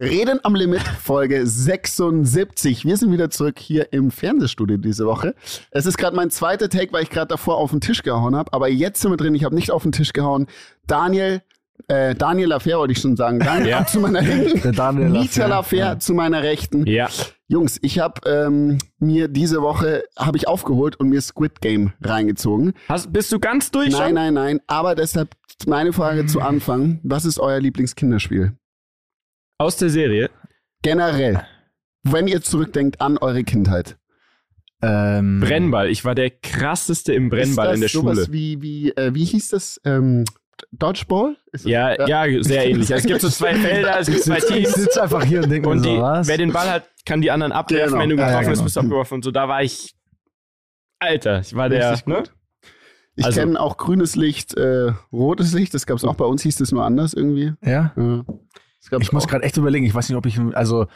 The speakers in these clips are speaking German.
Reden am Limit, Folge 76. Wir sind wieder zurück hier im Fernsehstudio diese Woche. Es ist gerade mein zweiter Take, weil ich gerade davor auf den Tisch gehauen habe. Aber jetzt sind wir drin. Ich habe nicht auf den Tisch gehauen. Daniel, äh, Daniel Lafer wollte ich schon sagen. Daniel Ja. zu meiner Linken. Der Daniel Mieter Lafer, ja. zu meiner Rechten. Ja. Jungs, ich habe ähm, mir diese Woche habe ich aufgeholt und mir Squid Game reingezogen. Hast, bist du ganz durch Nein, schon? nein, nein. Aber deshalb meine Frage zu Anfang: Was ist euer Lieblingskinderspiel? Aus der Serie? Generell, wenn ihr zurückdenkt an eure Kindheit. Ähm, Brennball. Ich war der krasseste im Brennball ist das in der sowas Schule. Wie, wie, äh, wie hieß das? Ähm, Dodgeball? Ist das- Ja, ja, sehr ähnlich. Es gibt so zwei Felder, es gibt zwei Ich Teams. sitze einfach hier und denke mir Und so, die, was? wer den Ball hat, kann die anderen abwerfen. Genau. Wenn du Ja, ja, getroffen bist, genau. bist du abgeworfen. Und so, da war ich. Alter, ich war der. Richtig Ne? Ich Also- kenne auch grünes Licht, äh, rotes Licht. Das gab es auch bei uns, hieß das nur anders irgendwie. ja? Ja. Ich muss gerade echt überlegen, ich weiß nicht, ob ich, also,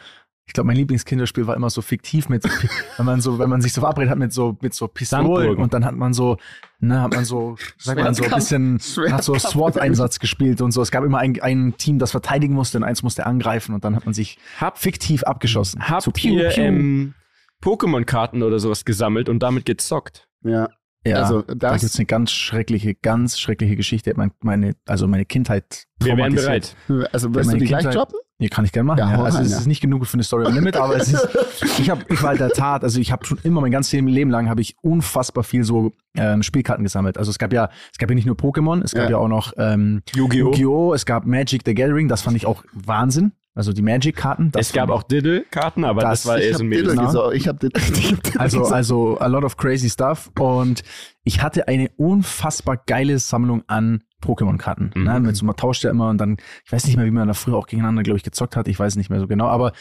ich glaube, mein Lieblingskinderspiel war immer so fiktiv mit, wenn man so, wenn man sich so verabredet hat mit so, mit so Pistolen und dann hat man so, ne, hat man so, sagt man so ein bisschen, hat so. SWAT-Einsatz gespielt und so. Es gab immer ein, ein Team, das verteidigen musste und eins musste angreifen und dann hat man sich Hab, fiktiv abgeschossen. habt so, ihr ähm, Pokémon-Karten oder sowas gesammelt und damit gezockt? Ja. Ja, also da das- gibt's eine ganz schreckliche, ganz schreckliche Geschichte. Meine, meine, also meine Kindheit Wir wären bereit. Also wirst du meine die gleich Kindheit- droppen? Ja, kann ich gerne machen. Ja, Ja, also rein, es ja. ist nicht genug für eine Story on Limit, aber es ist, ich habe, ich war halt der Tat, also ich habe schon immer mein ganzes Leben lang habe ich unfassbar viel so ähm, Spielkarten gesammelt. Also es gab ja, es gab ja nicht nur Pokémon, es gab Ja. ja, auch noch ähm, Yu-Gi-Oh! Yu-Gi-Oh! Es gab Magic the Gathering, das fand ich auch Wahnsinn. Also die Magic-Karten. Es gab auch Diddle-Karten, aber das, Das- war eher so ein Diddle. Mädels- gesagt. Ich hab Diddle hab Diddle Also, also a lot of crazy stuff. Und ich hatte eine unfassbar geile Sammlung an Pokémon-Karten. Mhm. Ne? Mit so, man tauscht ja immer und dann, ich weiß nicht mehr, wie man da früher auch gegeneinander, glaube ich, gezockt hat. Ich weiß nicht mehr so genau. Aber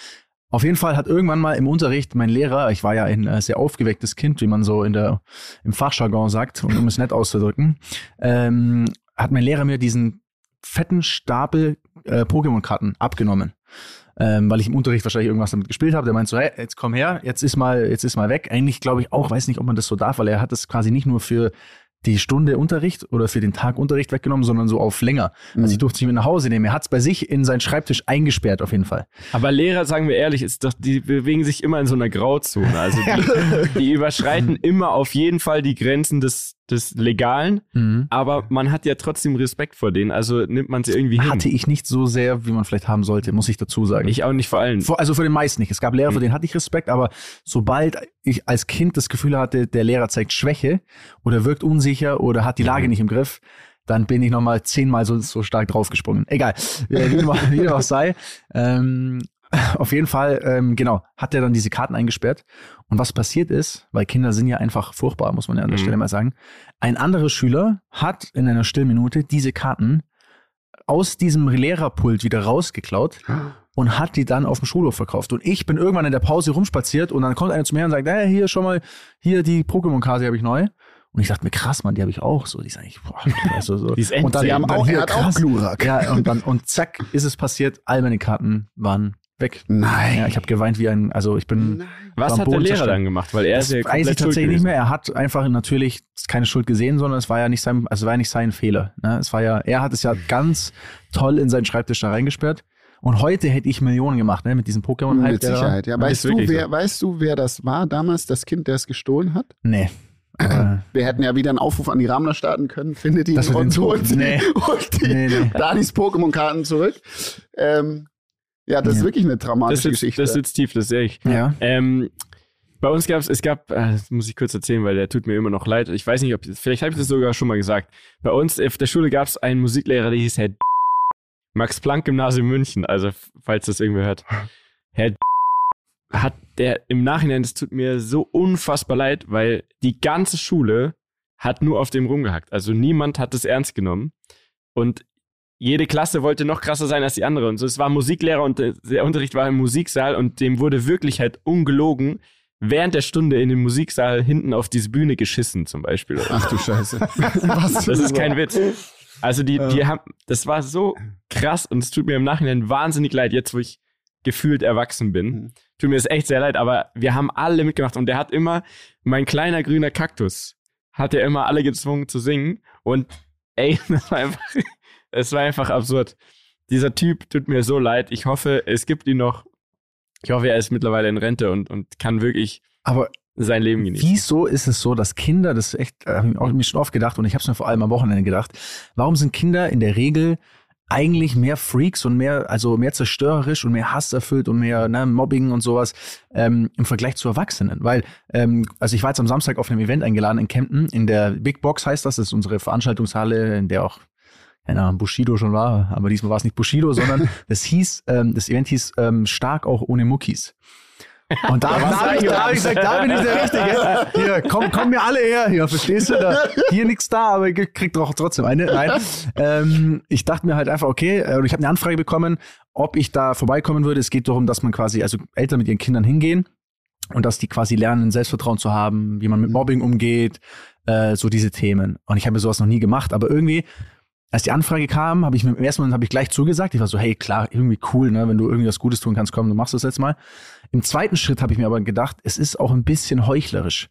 auf jeden Fall hat irgendwann mal im Unterricht mein Lehrer, ich war ja ein äh, sehr aufgewecktes Kind, wie man so in der, im Fachjargon sagt, um es nett auszudrücken, ähm, hat mein Lehrer mir diesen fetten Stapel äh, Pokémon-Karten abgenommen. Ähm, weil ich im Unterricht wahrscheinlich irgendwas damit gespielt habe. Der meint so, hey, jetzt komm her, jetzt ist mal, jetzt ist mal weg. Eigentlich glaube ich auch, weiß nicht, ob man das so darf, weil er hat das quasi nicht nur für die Stunde Unterricht oder für den Tag Unterricht weggenommen, sondern so auf länger. Mhm. Also ich durfte es nicht mit nach Hause nehmen. Er hat es bei sich in seinen Schreibtisch eingesperrt auf jeden Fall. Aber Lehrer, sagen wir ehrlich, ist doch, die bewegen sich immer in so einer Grauzone. Also die, die überschreiten immer auf jeden Fall die Grenzen des, des Legalen, aber man hat ja trotzdem Respekt vor denen, also nimmt man sie irgendwie hin. Hatte ich nicht so sehr, wie man vielleicht haben sollte, muss ich dazu sagen. ich auch nicht vor allem. Vor, also für den meisten nicht. Es gab Lehrer, Mhm. für denen hatte ich Respekt, aber sobald ich als Kind das Gefühl hatte, der Lehrer zeigt Schwäche oder wirkt unsicher oder hat die Lage Mhm. nicht im Griff, dann bin ich nochmal zehnmal so, so stark draufgesprungen. Egal, äh, wie wie auch sei. Ähm, auf jeden Fall, ähm, genau, hat er dann diese Karten eingesperrt. Und was passiert ist, weil Kinder sind ja einfach furchtbar, muss man ja an der Mhm. Stelle mal sagen. Ein anderer Schüler hat in einer Stillminute diese Karten aus diesem Lehrerpult wieder rausgeklaut und hat die dann auf dem Schulhof verkauft. Und ich bin irgendwann in der Pause rumspaziert und dann kommt einer zu mir und sagt, hey, hier schon mal, hier die Pokémon-Karte habe ich neu. Und ich dachte mir, krass, Mann, die habe ich auch. So, die ist eigentlich, boah, also so. Die ist und dann. Die haben dann auch, hier, er hat auch. Glurak. Ja, und dann, und zack, ist es passiert, all meine Karten waren weg. Nein. Ja, ich habe geweint wie ein, also ich bin, Was am hat der Boden Lehrer zerstört. dann gemacht? Weil er das ist ja weiß ich tatsächlich nicht gewesen. mehr. Er hat einfach natürlich keine Schuld gesehen, sondern es war ja nicht sein, also es war ja nicht sein Fehler. Ne? Es war ja, er hat es ja ganz toll in seinen Schreibtisch da reingesperrt. Und heute hätte ich Millionen gemacht, ne, mit diesem Pokémon-Hype. Mit Sicherheit. Ja, weißt du, wer, so. weißt du, wer das war damals, das Kind, der es gestohlen hat? Nee. Aber, Wir hätten ja wieder einen Aufruf an die Ramler starten können. Findet ihn Das und holt die, Nee. holt die nee, nee. Danis Pokémon-Karten zurück. Ähm, ja, das ist Ja. wirklich eine Das dramatische sitzt, Geschichte. das sitzt tief, das sehe ich. Ja. Ähm, bei uns gab es, es gab, äh, das muss ich kurz erzählen, weil der tut mir immer noch leid. Ich weiß nicht, ob, vielleicht habe ich das sogar schon mal gesagt. Bei uns auf der Schule gab es einen Musiklehrer, der hieß Herr Max Planck Gymnasium München, also falls das irgendwer hört. Herr hat der im Nachhinein, das tut mir so unfassbar leid, weil die ganze Schule hat nur auf dem rumgehackt. Also niemand hat es ernst genommen. Und jede Klasse wollte noch krasser sein als die andere. Und so, es war Musiklehrer und der, der Unterricht war im Musiksaal und dem wurde wirklich halt ungelogen während der Stunde in den Musiksaal hinten auf diese Bühne geschissen, zum Beispiel. Ach du Scheiße. Was Das ist kein Witz. Also die, die haben, das war so krass und es tut mir im Nachhinein wahnsinnig leid, jetzt wo ich gefühlt erwachsen bin. Mhm. Tut mir das echt sehr leid, aber wir haben alle mitgemacht und der hat immer, mein kleiner grüner Kaktus, hat er immer alle gezwungen zu singen und ey, das war einfach, es war einfach absurd. dieser Typ tut mir so leid. Ich hoffe, es gibt ihn noch. Ich hoffe, er ist mittlerweile in Rente und, und kann wirklich Aber sein Leben genießen. wieso ist es so, dass Kinder, das ist echt, äh, habe ich auch mir schon oft gedacht und ich habe es mir vor allem am Wochenende gedacht, warum sind Kinder in der Regel eigentlich mehr Freaks und mehr, also mehr zerstörerisch und mehr Hass erfüllt und mehr ne, Mobbing und sowas ähm, im Vergleich zu Erwachsenen. Weil, ähm, also ich war jetzt am Samstag auf einem Event eingeladen in Kempten, in der Big Box heißt das, das ist unsere Veranstaltungshalle, in der auch keine Ahnung, Bushido schon war, aber diesmal war es nicht Bushido, sondern das hieß, ähm, das Event hieß ähm, Stark auch ohne Muckis. Und da, da, hab ich, da hab ich gesagt, da bin ich der Richtige. Hier, komm, komm mir alle her, hier, verstehst du? Da, hier nichts da, aber ihr kriegt doch trotzdem eine. Nein. Ähm, ich dachte mir halt einfach, okay, äh, ich habe eine Anfrage bekommen, ob ich da vorbeikommen würde. Es geht darum, dass man quasi, also Eltern mit ihren Kindern hingehen und dass die quasi lernen, Selbstvertrauen zu haben, wie man mit Mobbing umgeht, äh, so diese Themen. Und ich habe mir sowas noch nie gemacht, aber irgendwie als die Anfrage kam, habe ich mir im ersten Moment habe ich gleich zugesagt. Ich war so, hey, klar, irgendwie cool, ne, wenn du irgendwie was Gutes tun kannst, komm, du machst das jetzt mal. Im zweiten Schritt habe ich mir aber gedacht, es ist auch ein bisschen heuchlerisch,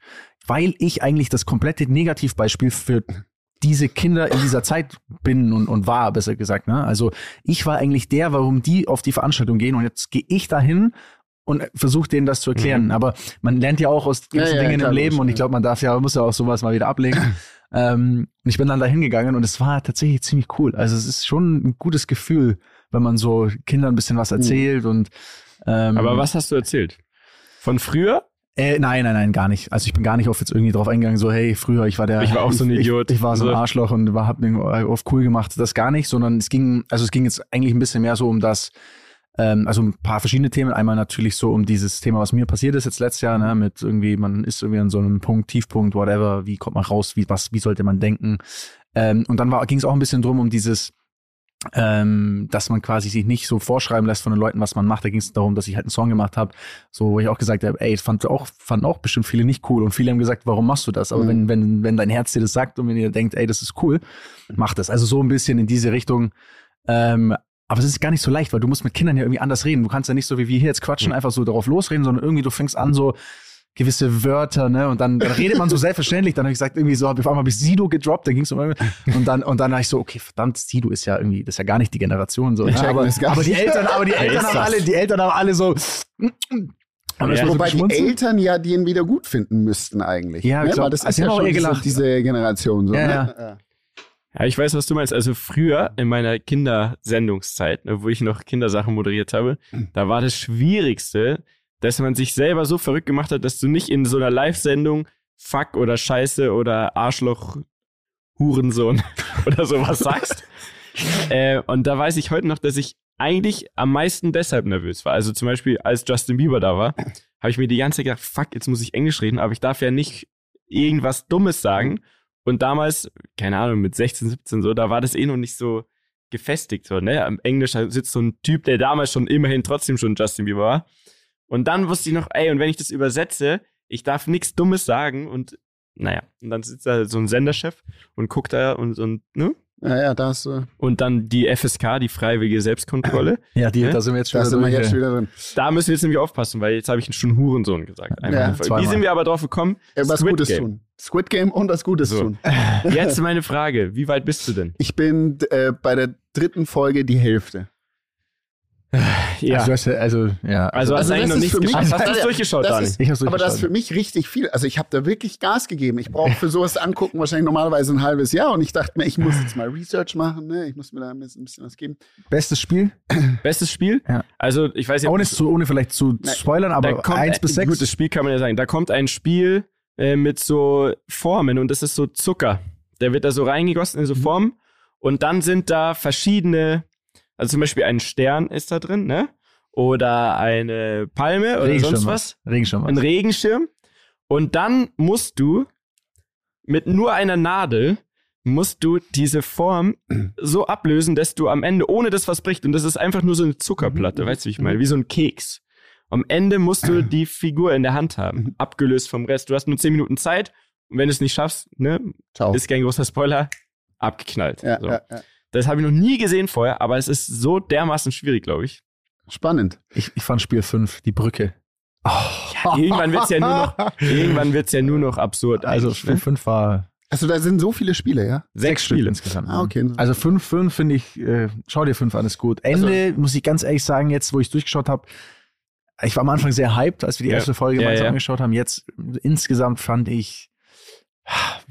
weil ich eigentlich das komplette Negativbeispiel für diese Kinder in dieser Zeit bin und, und war, besser gesagt. Ne? Also ich war eigentlich der, warum die auf die Veranstaltung gehen und jetzt gehe ich dahin und versuche denen das zu erklären. Mhm. Aber man lernt ja auch aus gewissen Ja, ja, Dingen klar, im Leben und ich ja. glaube, man darf ja, muss ja auch sowas mal wieder ablegen. ähm, und ich bin dann da hingegangen und es war tatsächlich ziemlich cool. Also es ist schon ein gutes Gefühl, wenn man so Kindern ein bisschen was erzählt und ähm, Aber was hast du erzählt? Von früher? Äh, nein, nein, nein, gar nicht. Also ich bin gar nicht auf jetzt irgendwie drauf eingegangen, so hey, früher ich war der, Ich war auch so ein Idiot. Ich, ich war so ein So. Arschloch und war, hab auf cool gemacht. Das gar nicht, sondern es ging, also es ging jetzt eigentlich ein bisschen mehr so um das, ähm, also ein paar verschiedene Themen. Einmal natürlich so um dieses Thema, was mir passiert ist jetzt letztes Jahr, ne, mit irgendwie, man ist irgendwie an so einem Punkt, Tiefpunkt, whatever, wie kommt man raus, wie, was, wie sollte man denken? Ähm, und dann ging es auch ein bisschen drum um dieses, ähm, dass man quasi sich nicht so vorschreiben lässt von den Leuten, was man macht. Da ging es darum, dass ich halt einen Song gemacht habe, so wo ich auch gesagt habe, ey, fand auch fanden auch bestimmt viele nicht cool und viele haben gesagt, warum machst du das? Aber Mhm. wenn wenn wenn dein Herz dir das sagt und wenn ihr denkt, ey, das ist cool, mach das. Also so ein bisschen in diese Richtung. Ähm, aber es ist gar nicht so leicht, weil du musst mit Kindern ja irgendwie anders reden. Du kannst ja nicht so wie wir hier jetzt quatschen, einfach so darauf losreden, sondern irgendwie du fängst an so gewisse Wörter, ne? Und dann, dann redet man so selbstverständlich. Dann habe ich gesagt, irgendwie so, auf einmal habe ich Sido gedroppt, dann ging es um irgendwie- und dann und dann habe ich so, okay, verdammt, Sido ist ja irgendwie, das ist ja gar nicht die Generation so. Checken Aber, aber die. Eltern, aber die Eltern haben alle, die Eltern haben alle so. Das Ja. mal so Wobei die? Eltern ja den wieder gut finden müssten eigentlich. Ja, ne? Weil das Also ist die ja schon diese, diese Generation so. Ja, ne? ja. Ja, ich weiß, was du meinst. Also früher in meiner Kindersendungszeit, ne, wo ich noch Kindersachen moderiert habe, da war das Schwierigste, dass man sich selber so verrückt gemacht hat, dass du nicht in so einer Live-Sendung Fuck oder Scheiße oder Arschloch, Hurensohn oder sowas sagst. äh, und da weiß ich heute noch, dass ich eigentlich am meisten deshalb nervös war. Also zum Beispiel, als Justin Bieber da war, habe ich mir die ganze Zeit gedacht, fuck, jetzt muss ich Englisch reden, aber ich darf ja nicht irgendwas Dummes sagen. Und damals, keine Ahnung, mit 16, 17 so, da war das eh noch nicht so gefestigt. So, ne? Am Englisch sitzt so ein Typ, der damals schon immerhin trotzdem schon Justin Bieber war. Und dann wusste ich noch, ey, und wenn ich das übersetze, ich darf nichts Dummes sagen und naja, und dann sitzt da so ein Senderchef und guckt da und, und ne? Ja, ja, da hast du, Und dann die FSK, die freiwillige Selbstkontrolle. Ja, die, Ja? da sind wir jetzt schon da wieder sind wir durch, jetzt wieder drin. Da müssen wir jetzt nämlich aufpassen, weil jetzt habe ich schon Hurensohn gesagt. Ja. Wie sind wir aber drauf gekommen? Ja, was Squid Gutes Game. tun. Squid Game und was Gutes So. tun. Jetzt meine Frage, wie weit bist du denn? Ich bin äh, bei der dritten Folge die Hälfte. Ja. Also, ja- also, ja. Also hast Also du eigentlich das noch ist für mich-. Hast du das- durchgeschaut, das Dani? ist- ich hab's Aber das ist für mich richtig viel. Also ich habe da wirklich Gas gegeben. Ich brauche für sowas angucken wahrscheinlich normalerweise ein halbes Jahr. Und ich dachte mir, ich muss jetzt mal Research machen. Ne? Ich muss mir da ein bisschen, ein bisschen was geben. Bestes Spiel? Bestes Spiel? Ja. Also ich weiß ja, Ohne, zu, ohne vielleicht zu Nein. spoilern, aber kommt, 1 bis 6. Gut, das Spiel kann man ja sagen. Da kommt ein Spiel äh, mit so Formen und das ist so Zucker. Der wird da so reingegossen in so Mhm. Formen und dann sind da verschiedene, also zum Beispiel ein Stern ist da drin, ne? Oder eine Palme oder sonst was. Regenschirm Ein Regenschirm. Und dann musst du mit nur einer Nadel musst du diese Form so ablösen, dass du am Ende, ohne dass was bricht, und das ist einfach nur so eine Zuckerplatte, weißt du, wie ich meine, wie so ein Keks. Am Ende musst du die Figur in der Hand haben, abgelöst vom Rest. Du hast nur 10 Minuten Zeit und wenn du es nicht schaffst, ne, Ciao. ist kein großer Spoiler, abgeknallt. ja, so. ja, ja. Das habe ich noch nie gesehen vorher, aber es ist so dermaßen schwierig, glaube ich. Spannend. Ich, ich fand Spiel 5, die Brücke. Irgendwann wird's ja nur noch, irgendwann wird's ja nur noch absurd. Also Spiel ne? 5 war Also da sind so viele Spiele, ja? Sechs Spiele. insgesamt. Ah, okay. Also fünf, fünf finde ich, äh, schau dir fünf an, ist gut. Ende, muss ich ganz ehrlich sagen, jetzt, wo ich durchgeschaut habe, ich war am Anfang sehr hyped, als wir die Ja. erste Folge Ja, gemeinsam ja. angeschaut haben. Jetzt insgesamt fand ich,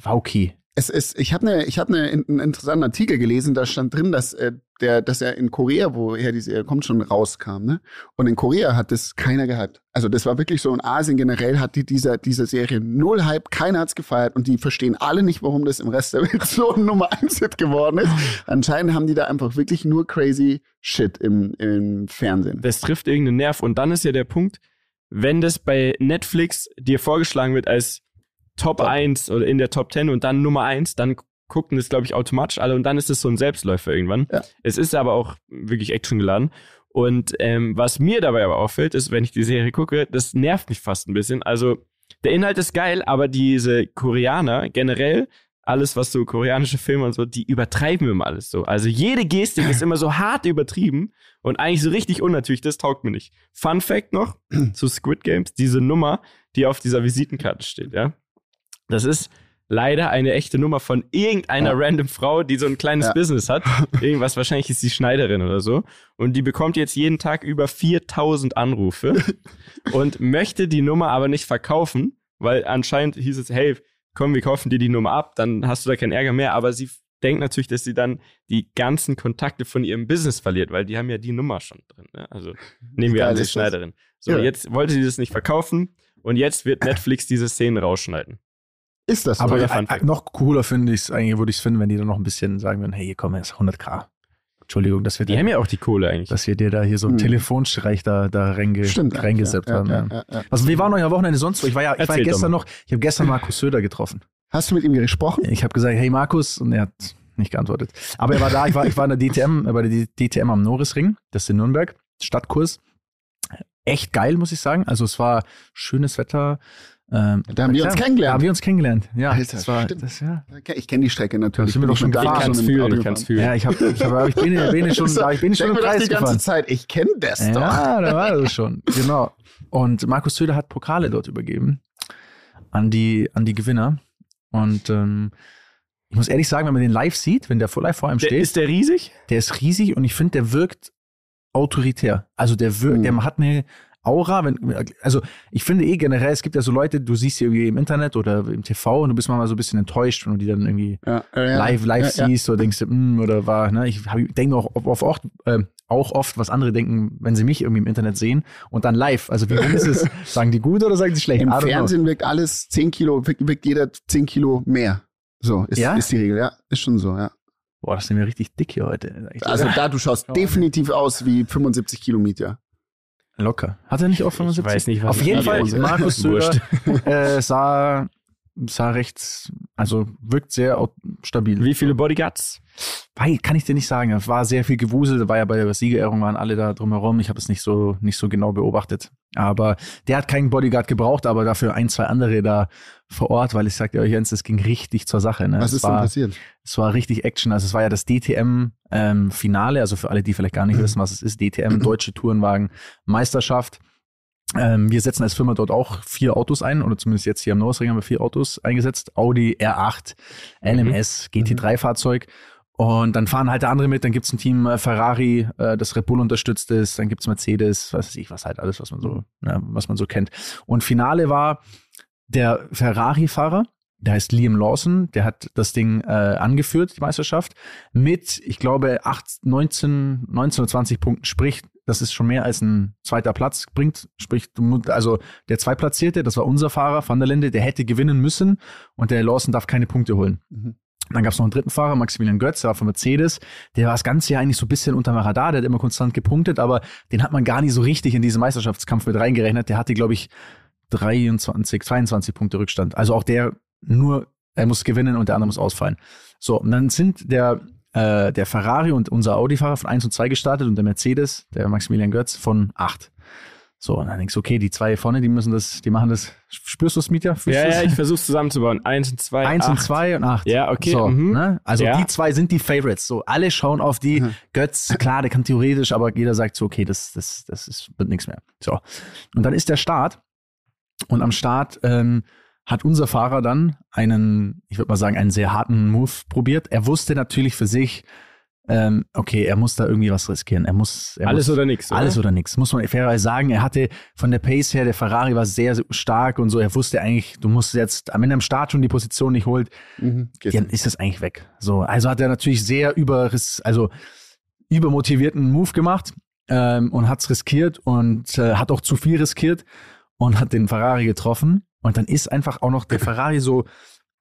war okay. Es ist, ich habe ne, ich hab ne, einen interessanten Artikel gelesen, da stand drin, dass, äh, der, dass er in Korea, woher die Serie kommt, schon rauskam. Ne? Und in Korea hat das keiner gehypt. Also das war wirklich so, in Asien generell hat die dieser, dieser Serie null Hype, keiner hat's gefeiert und die verstehen alle nicht, warum das im Rest der Welt so ein Nummer 1 Hit geworden ist. Anscheinend haben die da einfach wirklich nur crazy Shit im, im Fernsehen. Das trifft irgendeinen Nerv. Und dann ist ja der Punkt, wenn das bei Netflix dir vorgeschlagen wird als Top, Top. 1 oder in der Top 10 und dann Nummer 1, dann gucken das, glaube ich, automatisch alle und dann ist es so ein Selbstläufer irgendwann. Ja. Es ist aber auch wirklich actiongeladen. Und ähm, was mir dabei aber auffällt, ist, wenn ich die Serie gucke, das nervt mich fast ein bisschen. Also der Inhalt ist geil, aber diese Koreaner generell, alles was so koreanische Filme und so, die übertreiben immer alles so. Also jede Gestik ist immer so hart übertrieben und eigentlich so richtig unnatürlich, das taugt mir nicht. Fun Fact noch zu Squid Games, diese Nummer, die auf dieser Visitenkarte steht, ja. Das ist leider eine echte Nummer von irgendeiner Ja. random Frau, die so ein kleines Ja. Business hat. Irgendwas, wahrscheinlich ist sie Schneiderin oder so. Und die bekommt jetzt jeden Tag über 4000 Anrufe und möchte die Nummer aber nicht verkaufen, weil anscheinend hieß es, hey, komm, wir kaufen dir die Nummer ab, dann hast du da keinen Ärger mehr. Aber sie denkt natürlich, dass sie dann die ganzen Kontakte von ihrem Business verliert, weil die haben ja die Nummer schon drin. Ne? Also nehmen wir an, sie ist? Schneiderin. So, Ja. jetzt wollte sie das nicht verkaufen und jetzt wird Netflix diese Szenen rausschneiden. Ist das so? Aber Toller äh, äh, noch cooler finde ich es, eigentlich würde ich es finden, wenn die dann noch ein bisschen sagen würden, hey, hier komm, jetzt 100k. Entschuldigung, dass wir, Die dir- haben ja auch die Kohle eigentlich. dass wir dir da hier so einen Hm. Telefonstreich da, da reinge, Stimmt. reingeseppt ja, haben. Ja, Ja. ja, ja. Also, wie waren euch am Wochenende sonst so? Ich war ja, ich war ja Erzähl doch gestern noch, ich habe gestern Markus Söder getroffen. Hast du mit ihm gesprochen? Ich habe gesagt, hey Markus, und er hat nicht geantwortet. Aber er war da, ich war, ich war in der DTM, äh, bei der DTM am Norrisring, das ist in Nürnberg, Stadtkurs. Echt geil, muss ich sagen. Also es war schönes Wetter. Ähm, Da haben wir uns ja, kennengelernt. Da haben wir uns kennengelernt. Ja, Alter, das war, stimmt. das, ja. Ich kenne die Strecke natürlich. Da sind wir doch schon gefahren. ich und mit fühlen, fühlen. Ja, ich habe, ich, hab, ich bin, bin ich schon, da, ich bin schon im mir das Kreis die ganze gefahren. Zeit. Ich kenne das doch. Ja, da war das schon. Genau. Und Markus Söder hat Pokale dort übergeben an die, an die Gewinner. Und ähm, ich muss ehrlich sagen, wenn man den live sieht, wenn der vor- live vor einem Der, steht, ist der riesig? der ist riesig und ich finde, der wirkt autoritär. Also der wirkt, Mhm. der hat eine Aura, wenn, also ich finde eh generell, es gibt ja so Leute, du siehst sie irgendwie im Internet oder im TV und du bist manchmal so ein bisschen enttäuscht, wenn du die dann irgendwie Ja, ja, ja. live, live ja, ja. siehst oder denkst hm, oder war, ne, ich, ich denke auch, oft, oft, äh, auch oft, was andere denken, wenn sie mich irgendwie im Internet sehen und dann live. Also wie ist es? Sagen die gut oder sagen sie schlecht? Im. Fernsehen wirkt alles 10 Kilo, wirkt, jeder 10 Kilo mehr. So, ist, Ja? ist die Regel, ja. Ist schon so, ja. Boah, das sind wir richtig dick hier heute. Also da, du schaust Ja. definitiv aus wie 75 Kilometer. Locker. Hat er nicht auch 75? weiß nicht, was Auf jeden. Fall, Markus Söder äh, sah, sah recht, also wirkt sehr stabil. Wie viele Bodyguards? Weil, kann ich dir nicht sagen. Es war sehr viel Gewusel. Da war ja bei der Siegerehrung, waren alle da drumherum. Ich habe es nicht so, nicht so genau beobachtet. Aber der hat keinen Bodyguard gebraucht, aber dafür ein, zwei andere da vor Ort, weil ich sagte euch, Jens, es ging richtig zur Sache. Ne? Was es ist denn war, passiert? Es war richtig Action. Also es war ja das DTM-Finale. also für alle, die vielleicht gar nicht wissen, was es ist. DTM, Deutsche Tourenwagen-Meisterschaft. Ähm, wir setzen als Firma dort auch vier Autos ein, oder zumindest jetzt hier am Nordring haben wir vier Autos eingesetzt. Audi R8, LMS, GT3-Fahrzeug. Und dann fahren halt andere mit, dann gibt's ein Team äh, Ferrari, äh, das Red Bull unterstützt ist, dann gibt's Mercedes, was weiß ich, was halt alles, was man so, ja, was man so kennt. Und Finale war der Ferrari-Fahrer, der heißt Liam Lawson, der hat das Ding äh, angeführt, die Meisterschaft, mit, ich glaube, 8, 19, 19 oder 20 Punkten. Sprich, das ist schon mehr als ein zweiter Platz bringt. Sprich, also der Zweitplatzierte, das war unser Fahrer, Van der Linde, der hätte gewinnen müssen und der Lawson darf keine Punkte holen. Mhm. Dann gab es noch einen dritten Fahrer, Maximilian Götz, der war von Mercedes. Der war das ganze Jahr eigentlich so ein bisschen unterm Radar, der hat immer konstant gepunktet, aber den hat man gar nicht so richtig in diesen Meisterschaftskampf mit reingerechnet. Der hatte, glaube ich, 23, 22 Punkte Rückstand. Also auch der nur, er muss gewinnen und der andere muss ausfallen. So, und dann sind der, äh, der Ferrari und unser Audi-Fahrer von 1 und 2 gestartet und der Mercedes, der Maximilian Götz, von 8. So, und dann denkst du, okay, die zwei vorne, die müssen das, die machen das. Spürst du es, Mietja? Fühlst Ja, ja, es? ich versuch's zusammenzubauen. Eins und zwei. Eins und acht. zwei und acht. Ja, okay. So, mhm. ne? Also Ja. die zwei sind die Favorites. So, alle schauen auf die Mhm. Götz. Klar, der kann theoretisch, aber jeder sagt so, okay, das, das, das ist, wird nichts mehr. So. Und dann ist der Start. Und am Start ähm, hat unser Fahrer dann einen, ich würde mal sagen, einen sehr harten Move probiert. Er wusste natürlich für sich, ähm, okay, er muss da irgendwie was riskieren. Er muss er Alles muss, oder nichts. alles oder nichts, muss man fairerweise sagen. Er hatte von der Pace her, der Ferrari war sehr, sehr stark und so. Er wusste eigentlich, du musst jetzt, wenn er am Start schon die Position nicht holt, Mhm. Dann ist das eigentlich weg. So, also hat er natürlich sehr über, also übermotivierten Move gemacht ähm, und hat's riskiert und äh, hat auch zu viel riskiert und hat den Ferrari getroffen. Und dann ist einfach auch noch der Ferrari so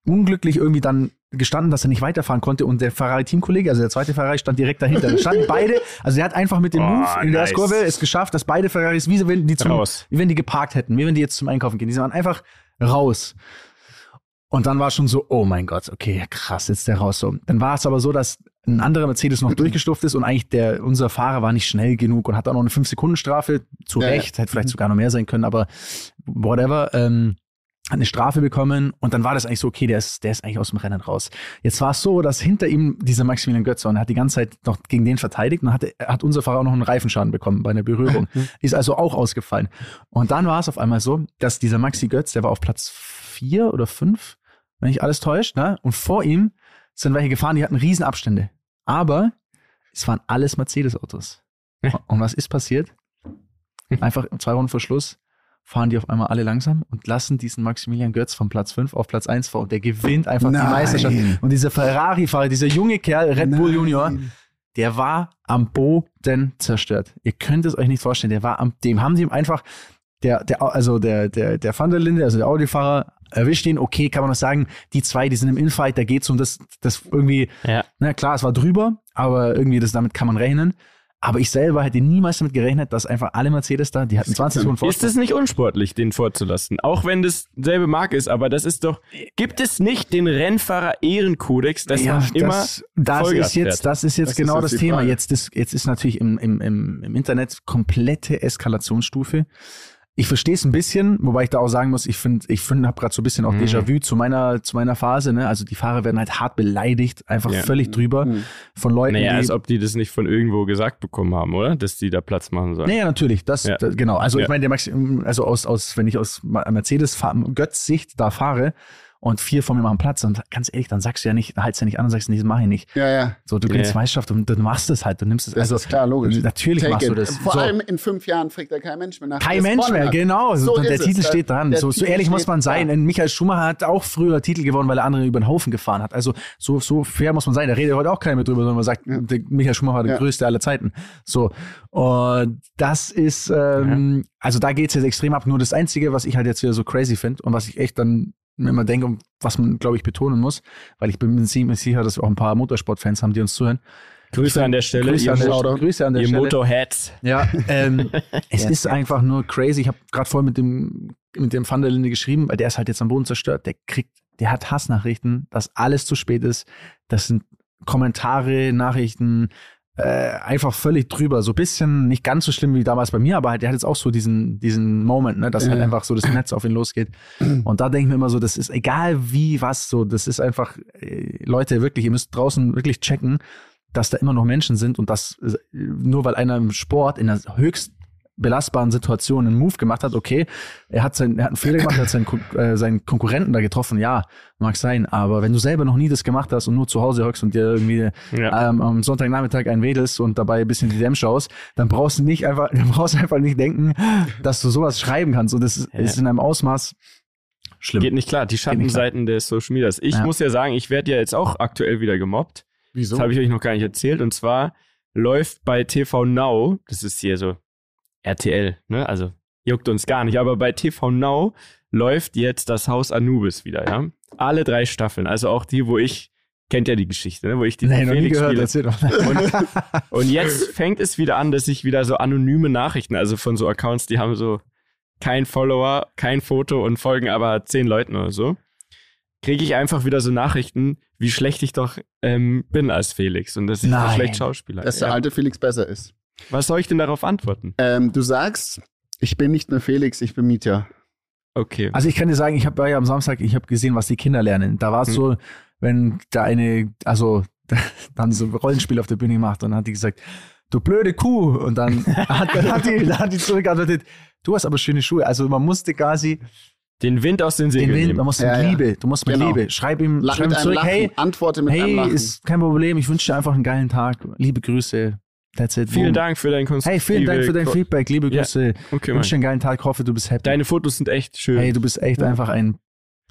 unglücklich irgendwie dann gestanden, dass er nicht weiterfahren konnte und der Ferrari-Teamkollege, also der zweite Ferrari, stand direkt dahinter. Da standen beide, also er hat einfach mit dem Oh, Move in der nice. Kurve es geschafft, dass beide Ferraris, wie wenn die zum, Raus. wie wenn die geparkt hätten, wie wenn die jetzt zum Einkaufen gehen. Die waren einfach raus. Und dann war schon so, oh mein Gott, okay, krass, jetzt der raus so. Dann war es aber so, dass ein anderer Mercedes noch durchgestuft ist und eigentlich der, unser Fahrer war nicht schnell genug und hat auch noch eine 5-Sekunden-Strafe, zu Ja, ja. Recht, hätte vielleicht sogar noch mehr sein können, aber whatever, ähm, hat eine Strafe bekommen und dann war das eigentlich so, okay, der ist, der ist eigentlich aus dem Rennen raus. Jetzt war es so, dass hinter ihm dieser Maximilian Götze und er hat die ganze Zeit noch gegen den verteidigt und hatte, hat unser Fahrer auch noch einen Reifenschaden bekommen bei einer Berührung. ist also auch ausgefallen. Und dann war es auf einmal so, dass dieser Maxi Götz, der war auf Platz vier oder fünf, wenn ich alles täuscht, ne? Und vor ihm sind welche gefahren, die hatten Riesenabstände. Aber es waren alles Mercedes-Autos. Und was ist passiert? Einfach zwei Runden vor Schluss fahren die auf einmal alle langsam und lassen diesen Maximilian Götz von Platz 5 auf Platz 1 vor und der gewinnt einfach Nein. die Meisterschaft. Und dieser Ferrari-Fahrer, dieser junge Kerl, Red Bull Nein. Junior, der war am Boden zerstört. Ihr könnt es euch nicht vorstellen, der war am, dem haben die ihm einfach, der, der, also der, der, der Van der Linde, also der Audi-Fahrer, erwischt ihn, okay, kann man noch sagen, die zwei, die sind im Infight, da geht's um das, das irgendwie, Ja. na klar, es war drüber, aber irgendwie das, damit kann man rechnen. Aber ich selber hätte niemals damit gerechnet, dass einfach alle Mercedes da, die hatten 20 Sekunden Ist Vorsprung. es nicht unsportlich, den vorzulassen? Auch wenn das selbe Marke ist, aber das ist doch. Gibt es nicht den Rennfahrer Ehrenkodex, dass ja, man immer. das, das Vollgas ist jetzt, fährt? das ist jetzt Das ist genau jetzt das Thema. Frage. Jetzt ist, jetzt ist natürlich im, im, im, im Internet komplette Eskalationsstufe. Ich verstehe es ein bisschen, wobei ich da auch sagen muss, ich finde, ich finde, habe gerade so ein bisschen auch Mhm. Déjà-vu zu meiner, zu meiner Phase. Ne? Also die Fahrer werden halt hart beleidigt, einfach Ja. völlig drüber Mhm. von Leuten, Naja, die als ob die das nicht von irgendwo gesagt bekommen haben, oder? Dass die da Platz machen sollen. Naja, natürlich, das, Ja. das genau. Also ich Ja. meine, der Max, also aus, aus, wenn ich aus Mercedes Götz Sicht da fahre und vier von mir machen Platz, und ganz ehrlich, dann sagst du ja nicht, halt's ja nicht an und sagst, nee, das mache ich nicht. Ja, ja. So, du Ja. gewinnst Meisterschaft und dann machst du es halt, du nimmst es. Das also ist klar, logisch. natürlich Take machst du it. das. Vor so. allem in fünf Jahren fragt da kein Mensch mehr nach. Kein Mensch mehr, hat. genau. So und der ist es. Titel Der- steht dran. der So, so ehrlich muss man sein. Denn Michael Schumacher hat auch früher Titel gewonnen, weil er andere über den Haufen gefahren hat. Also so, so fair muss man sein. Da redet heute auch keiner mehr drüber, sondern man sagt, Ja. der Michael Schumacher war der Ja. größte aller Zeiten. So. Und das ist, ähm, also da geht's jetzt extrem ab. Nur das Einzige, was ich halt jetzt wieder so crazy finde und was ich echt dann immer denke und was man, glaube ich, betonen muss, weil ich bin mir ziemlich sicher, dass wir auch ein paar Motorsportfans haben, die uns zuhören. Grüße an der Stelle, Grüße an der, Shoutout. Grüße an der ihr Stelle. Motorheads. Ja, ähm, es ist einfach nur crazy. Ich habe gerade vorhin mit dem mit dem Van der Linde geschrieben, weil der ist halt jetzt am Boden zerstört. Der kriegt, der hat Hassnachrichten, dass alles zu spät ist. Das sind Kommentare, Nachrichten, äh, einfach völlig drüber. So ein bisschen nicht ganz so schlimm wie damals bei mir, aber halt, der hat jetzt auch so diesen diesen Moment, ne, dass halt Ja. einfach so das Netz auf ihn losgeht. Und da denke ich mir immer so, das ist egal wie was so, das ist einfach äh, Leute wirklich, ihr müsst draußen wirklich checken dass da immer noch Menschen sind und dass äh, nur weil einer im Sport in einer höchst belastbaren Situation einen Move gemacht hat, okay, er hat, sein, er hat einen Fehler gemacht, er hat seinen, Kon- äh, seinen Konkurrenten da getroffen, ja, mag sein, aber wenn du selber noch nie das gemacht hast und nur zu Hause hockst und dir irgendwie Ja. ähm, am Sonntagnachmittag ein wedelst und dabei ein bisschen die Dämm schaust, dann brauchst du nicht einfach, dann brauchst du einfach nicht denken, dass du sowas schreiben kannst und das ist, Ja. ist in einem Ausmaß schlimm. Geht nicht klar, die Schattenseiten des Social Medias. Ich Ja. muss ja sagen, ich werde ja jetzt auch aktuell wieder gemobbt. Wieso? Das habe ich euch noch gar nicht erzählt. Und zwar läuft bei TV Now, das ist hier so RTL, ne? Also juckt uns gar nicht, aber bei TV Now läuft jetzt das Haus Anubis wieder, ja? Alle drei Staffeln, also auch die, wo ich, kennt ja die Geschichte, ne? Wo ich die nee, noch nie Felix gehört, spiele. erzähl doch. Und, und jetzt fängt es wieder an, dass ich wieder so anonyme Nachrichten, also von so Accounts, die haben so kein Follower, kein Foto und folgen aber zehn Leuten oder so, kriege ich einfach wieder so Nachrichten, wie schlecht ich doch ähm, bin als Felix und dass ich so Nein. schlecht Schauspieler dass der ja. alte Felix besser ist. Was soll ich denn darauf antworten? Ähm, du sagst, ich bin nicht mehr Felix, ich bin Mietja. Okay. Also ich kann dir sagen, ich habe ja am Samstag, ich habe gesehen, was die Kinder lernen. Da war es Hm. so, wenn da eine, also dann so ein Rollenspiel auf der Bühne gemacht und dann hat die gesagt, du blöde Kuh. Und dann hat, dann hat die, dann hat die zurückgeantwortet, du hast aber schöne Schuhe. Also man musste quasi Den Wind aus den Den Segeln Wind, nehmen. man muss Ja, mit ja. Liebe, du musst mit Genau. Liebe. Schreib ihm, Lach schreib mit ihm einem zurück, Lachen. hey, Antworte mit einem hey, ist kein Problem, ich wünsche dir einfach einen geilen Tag. Liebe Grüße. That's it. Vielen Boom. Dank für dein konstruktive Hey, vielen Dank für dein Feedback. Liebe Ja. Grüße. Okay, Ich wünsche einen geilen Tag. Hoffe, du bist happy. Deine Fotos sind echt schön. hey, du bist echt einfach ein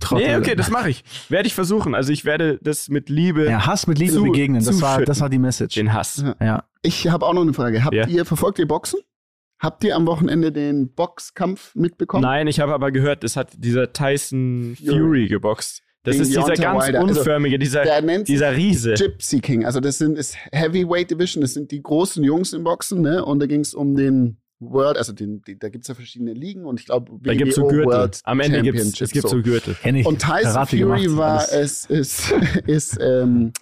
Trottel. nee, okay, das mache ich. Werde ich versuchen. Also ich werde das mit Liebe, ja, Hass mit Liebe Zu- begegnen. Das war, das war die Message. den Hass. Ja. Ja. Ich habe auch noch eine Frage. Habt Ja. ihr, verfolgt ihr Boxen? Habt ihr am Wochenende den Boxkampf mitbekommen? Nein, ich habe aber gehört, es hat dieser Tyson Fury. Fury geboxt. Das ist dieser ganz Wilder. Also, unförmige, dieser, Der nennt sich dieser Riese. Gypsy King. Also das sind ist Heavyweight Division, das sind die großen Jungs im Boxen, ne? Und da ging es um den World, also den, die, da gibt es ja verschiedene Ligen und ich glaube, Da gibt es so Gürtel. World Am Ende gibt es Championship, gibt so Gürtel. Kenn ich. Und Tyson Karate Fury gemacht, war, es ist, ist ähm,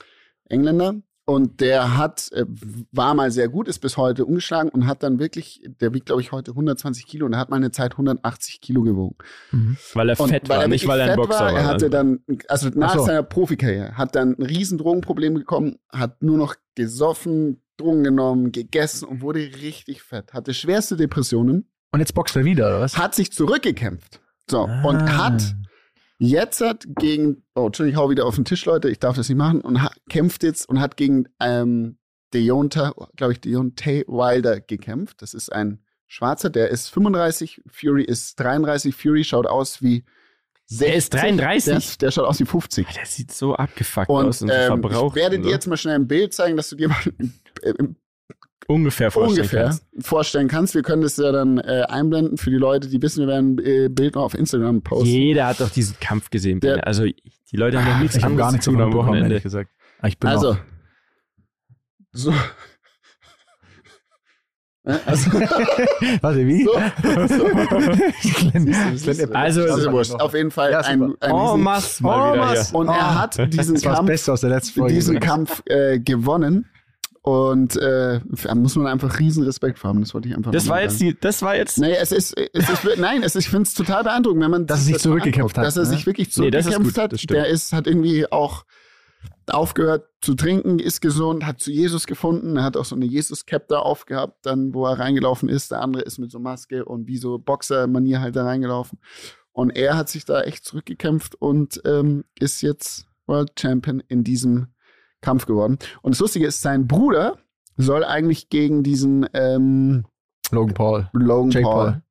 Engländer und der hat, äh, war mal sehr gut, ist bis heute umgeschlagen und hat dann wirklich, der wiegt glaube ich heute 120 Kilo und er hat mal eine Zeit 180 Kilo gewogen. Mhm. Weil er Und fett war, er nicht weil er ein Boxer war. Er hatte also. dann, also nach Ach so. seiner Profikarriere, hat dann ein riesen Drogenproblem bekommen, hat nur noch gesoffen, Drogen genommen, gegessen und wurde richtig fett. Hatte schwerste Depressionen, Und jetzt boxt er wieder, oder was? hat sich zurückgekämpft. So, und Ah. hat jetzt hat gegen, oh, Entschuldigung, ich hau wieder auf den Tisch, Leute, ich darf das nicht machen, und hat, kämpft jetzt und hat gegen ähm, Deontay, glaube ich, Deontay Wilder gekämpft. Das ist ein Schwarzer, der ist 35, Fury ist 33, Fury schaut aus wie 60. Der ist 33? Der, der schaut aus wie 50. Der sieht so abgefuckt Und aus und ähm, verbraucht. ich werde dir jetzt mal schnell ein Bild zeigen, dass du dir mal äh, ungefähr vorstellen ungefähr kannst. vorstellen kannst. Wir können das ja dann äh, einblenden für die Leute, die wissen, wir werden ein äh, Bild noch auf Instagram posten. Jeder hat doch diesen Kampf gesehen. Der- also die Leute haben doch nichts Ich habe anderes gar nichts zu tun am Wochenende. ehrlich gesagt. Aber Ich bin Also, so. Also, Warte, wie? so, so. Glenn- Siehst du, Glenn- siehst Also- wurscht. Auf jeden Fall Ja, ein, ein riesen- masse mal wieder. Und er Ah. hat diesen Kampf, Beste aus der letzten Folge. diesen. Kampf äh, gewonnen. Und äh, da muss man einfach riesen Respekt vor haben. Das wollte ich einfach Das war jetzt sagen. die, das war jetzt. Nee, es ist, es ist nein, es ist, ich finde es total beeindruckend, wenn man Dass er sich das zurückgekämpft anguckt, hat, Dass er ne? sich wirklich Nee, das ist zurückgekämpft gut, hat. Der ist, hat irgendwie auch aufgehört zu trinken, ist gesund, hat zu Jesus gefunden. Er hat auch so eine Jesus-Cap da aufgehabt, dann, wo er reingelaufen ist. Der andere ist mit so Maske und wie so Boxer-Manier halt da reingelaufen. Und er hat sich da echt zurückgekämpft und ähm, ist jetzt World Champion in diesem Kampf geworden. Und das Lustige ist, sein Bruder soll eigentlich gegen diesen ähm, Logan Paul. Logan Jake Paul, Paul.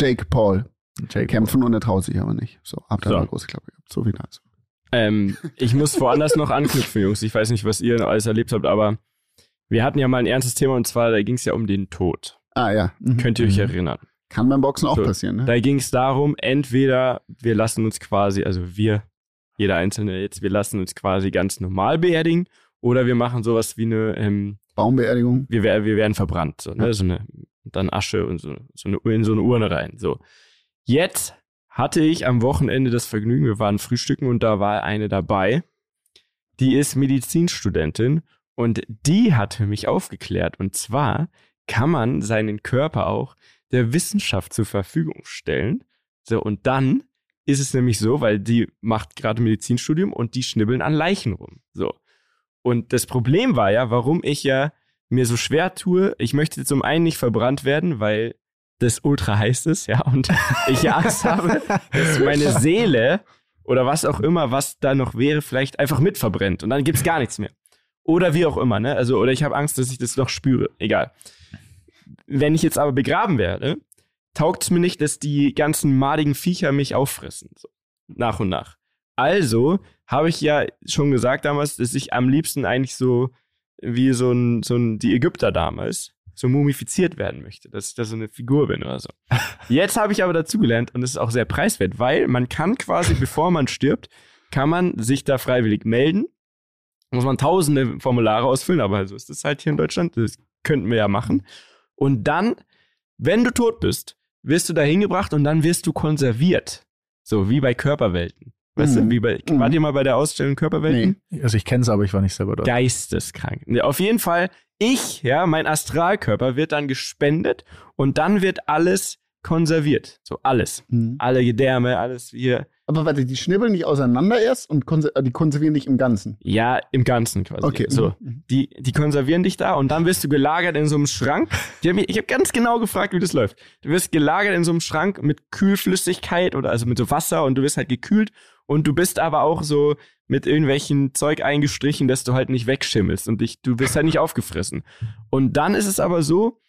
Jake Paul Jake kämpfen und er traut sich aber nicht. So, habt ihr So. eine große Klappe gehabt. So viel dazu. Ähm, ich muss woanders noch anknüpfen, Jungs. Ich weiß nicht, was ihr alles erlebt habt, aber wir hatten ja mal ein ernstes Thema und zwar, da ging es ja um den Tod. Ah ja. Mhm. Könnt ihr euch Mhm. erinnern? Kann beim Boxen auch So, passieren, ne? Da ging es darum, entweder wir lassen uns quasi, also wir, jeder Einzelne jetzt, wir lassen uns quasi ganz normal beerdigen oder wir machen sowas wie eine, ähm, Baumbeerdigung. wir, wir werden verbrannt, so, ne? so eine, dann Asche und so, so eine, in so eine Urne rein. So. Jetzt hatte ich am Wochenende das Vergnügen, wir waren frühstücken und da war eine dabei, die ist Medizinstudentin und die hatte mich aufgeklärt. Und zwar kann man seinen Körper auch der Wissenschaft zur Verfügung stellen. So, und dann ist es nämlich so, weil die macht gerade Medizinstudium und die schnibbeln an Leichen rum. So. Und das Problem war ja, warum ich ja mir so schwer tue, ich möchte zum einen nicht verbrannt werden, weil das ultra heiß ist, ja, und ich ja Angst habe, dass meine Seele oder was auch immer, was da noch wäre, vielleicht einfach mit verbrennt und dann gibt's gar nichts mehr. Oder wie auch immer, ne? Also, oder ich habe Angst, dass ich das noch spüre. Egal. Wenn ich jetzt aber begraben werde, taugt es mir nicht, dass die ganzen madigen Viecher mich auffressen. So. Nach und nach. Also habe ich ja schon gesagt damals, dass ich am liebsten eigentlich so wie so ein, so ein, die Ägypter damals, so mumifiziert werden möchte, dass ich da so eine Figur bin oder so. Jetzt habe ich aber dazugelernt und das ist auch sehr preiswert, weil man kann quasi, bevor man stirbt, kann man sich da freiwillig melden. Muss man tausende Formulare ausfüllen, aber so ist das halt hier in Deutschland. Das könnten wir ja machen. Und dann, wenn du tot bist, wirst du da hingebracht und dann wirst du konserviert. So wie bei Körperwelten. Weißt Mhm. du, wie bei, Mhm. wart ihr mal bei der Ausstellung Körperwelten? Also ich kenne es, aber ich war nicht selber dort. Geisteskrank. Auf jeden Fall, ich, ja, mein Astralkörper wird dann gespendet und dann wird alles konserviert. So alles. Mhm. Alle Gedärme, alles hier. Aber warte, die schnibbeln nicht auseinander erst und konser äh, die konservieren dich im Ganzen. Ja, im Ganzen quasi. Okay. So. Mhm. Die, die konservieren dich da und dann wirst du gelagert in so einem Schrank. Ich habe ganz genau gefragt, wie das läuft. Du wirst gelagert in so einem Schrank mit Kühlflüssigkeit oder also mit so Wasser und du wirst halt gekühlt und du bist aber auch so mit irgendwelchen Zeug eingestrichen, dass du halt nicht wegschimmelst und dich, du wirst halt nicht aufgefressen. Und dann ist es aber so,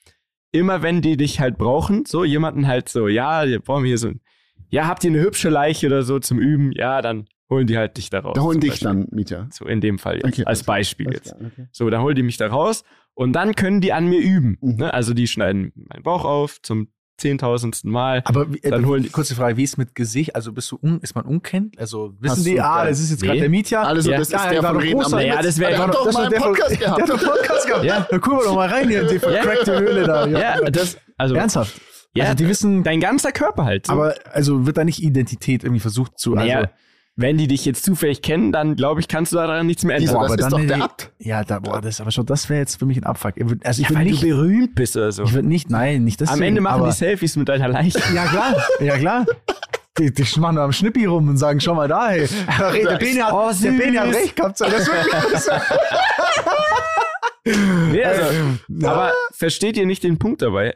immer wenn die dich halt brauchen, so jemanden halt so, ja, wir brauchen hier so, ein- ja, habt ihr eine hübsche Leiche oder so zum Üben? Ja, dann holen die halt dich da raus. Da holen dich Beispiel. dann, Mieter. So in dem Fall jetzt, Okay, als Beispiel jetzt. klar, okay. So, dann holen die mich da raus und dann können die an mir üben. Mhm. Ne? Also die schneiden meinen Bauch auf zum zehntausendsten Mal. Aber äh, Dann holen die- kurze Frage, wie ist mit Gesicht? Also bist du un, ist man unkennt? Also wissen Hast die, ah, das ist jetzt Nee. gerade der Mietja. Also, Ja. das ist Ja, der war von doch Reden am. Ja, das wär- Der war hat doch- doch das mal einen der von- Podcast gehabt. Der hat doch Podcast gehabt. Ja. Da gucken wir doch mal rein hier in die vercrackte Höhle da. Ja, das, also, Ernsthaft. ja, also die wissen, dein ganzer Körper halt. So. aber also wird da nicht Identität irgendwie versucht zu, also, naja, wenn die dich jetzt zufällig kennen, dann glaube ich, kannst du daran nichts mehr ändern. das aber ist dann doch der Abt. ja, da, boah, das aber schon, das wäre jetzt für mich ein Abfuck. Also ich Ja, weil nicht, du berühmt bist oder so. ich würde nicht, nein, nicht das. Am Ende machen aber, die Selfies mit deiner Leiche. Ja klar, ja klar. Die, die machen am Schnippi rum und sagen, schau mal da, hey. Der, der, Beni, hat, Oh, der Beni hat recht gehabt. Das ist wirklich, das Nee, also, aber versteht ihr nicht den Punkt dabei?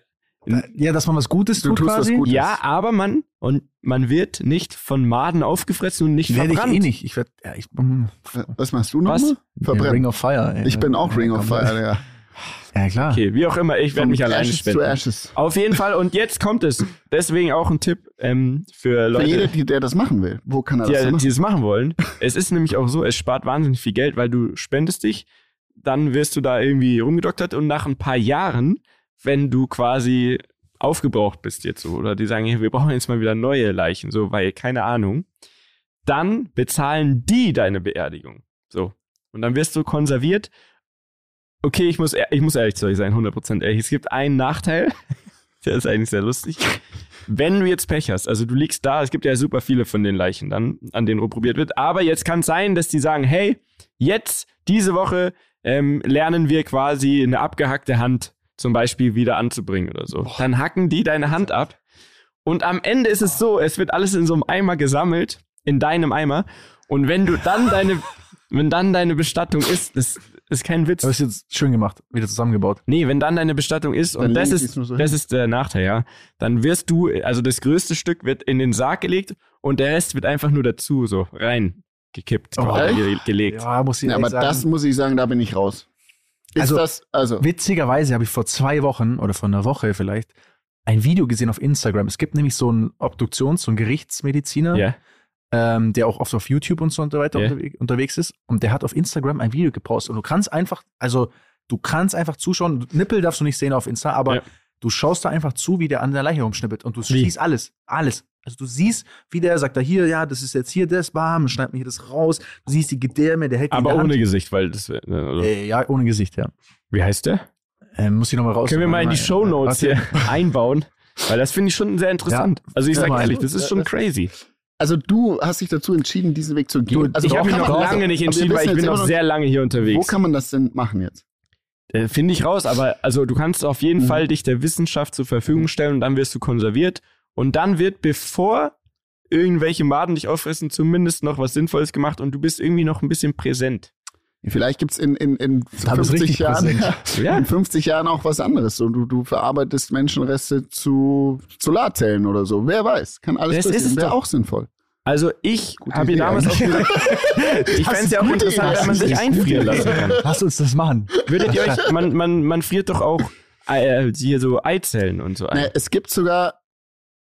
Ja, dass man was Gutes Du tut tust was quasi. Gutes. Ja, aber man und man wird nicht von Maden aufgefressen und nicht Werde ich verbrannt. eh nicht. Ich werde, ja, ich, mm, Was machst du nochmal? ja, Verbrennen. Ring of Fire. ey. ich bin auch Ja, Ring of Fire, ja. Ja, klar. Okay, wie auch immer, ich werde mich alleine Ashes spenden. to Ashes. Auf jeden Fall, und jetzt kommt es. Deswegen auch ein Tipp ähm, für Für Leute, jeder, die, der das machen will. Wo kann er die, das die machen? es machen wollen. Es ist nämlich auch so, es spart wahnsinnig viel Geld, weil du spendest dich, dann wirst du da irgendwie rumgedoktert und nach ein paar Jahren, wenn du quasi aufgebraucht bist jetzt so, oder die sagen, hey, wir brauchen jetzt mal wieder neue Leichen, so, weil, keine Ahnung, dann bezahlen die deine Beerdigung. So. Und dann wirst du konserviert. Okay, ich muss, ich muss ehrlich zu euch sein, 100% ehrlich. Es gibt einen Nachteil, der ist eigentlich sehr lustig. Wenn du jetzt Pech hast, also du liegst da, es gibt ja super viele von den Leichen dann, an denen rumprobiert wird, aber jetzt kann es sein, dass die sagen, hey, jetzt, diese Woche, ähm, lernen wir quasi eine abgehackte Hand zum Beispiel wieder anzubringen oder so. Dann hacken die deine Hand ab und am Ende ist es so, es wird alles in so einem Eimer gesammelt, in deinem Eimer und wenn du dann deine, wenn dann deine Bestattung ist, das ist kein Witz. Das ist jetzt schön gemacht, wieder zusammengebaut. Nee, wenn dann deine Bestattung ist, Dann und das ist, so das ist der Nachteil, ja, dann wirst du, also das größte Stück wird in den Sarg gelegt und der Rest wird einfach nur dazu so reingekippt, Oh, quasi, echt? ge gelegt. Ja, muss ich Ja, aber sagen. das muss ich sagen, da bin ich raus. Ist Also, das, also, Witzigerweise habe ich vor zwei Wochen oder vor einer Woche vielleicht ein Video gesehen auf Instagram. Es gibt nämlich so einen Obduktions-, so einen Gerichtsmediziner, Ja. ähm, der auch oft auf YouTube und so und so weiter Ja. unterwe unterwegs ist. Und der hat auf Instagram ein Video gepostet. Und du kannst einfach, also du kannst einfach zuschauen. Nippel darfst du nicht sehen auf Insta, aber Ja. du schaust da einfach zu, wie der an der Leiche rumschnippelt. Und du Wie? siehst alles, alles. Also du siehst, wie der sagt da hier, ja, das ist jetzt hier das, bam, schneidet mir hier das raus. Du siehst die Gedärme, der hält Aber ohne Hand. Gesicht, weil das wär, also, Äh, ja, ohne Gesicht, ja. Wie heißt der? Ähm, muss ich nochmal raus. Können wir mal in die Shownotes hier einbauen? Weil das finde ich schon sehr interessant. also ich Ja, sag mal. ehrlich, das ist schon crazy. also du hast dich dazu entschieden, diesen Weg zu gehen. Du, also ich habe mich noch lange nicht wir entschieden, weil ich bin noch sehr lange hier unterwegs. Wo kann man das denn machen jetzt? Äh, Finde ich raus, aber also du kannst auf jeden Mhm. Fall dich der Wissenschaft zur Verfügung stellen und dann wirst du konserviert und dann wird, bevor irgendwelche Maden dich auffressen, zumindest noch was Sinnvolles gemacht und du bist irgendwie noch ein bisschen präsent. Vielleicht gibt's in, in, in Da bist 50 richtig Jahren. Ja. in 50 Jahren auch was anderes. So, du, du verarbeitest Menschenreste zu Solarzellen oder so. Wer weiß, kann alles Das ist passieren. es Wäre auch sinnvoll. Also ich habe Idee damals auch gesagt, ich fände es ja auch interessant, Idee. wenn man sich einfrieren lassen kann. Lass uns das machen. Würdet ihr euch, man, man, man friert doch auch äh, hier so Eizellen und so ein. Ne, es gibt sogar,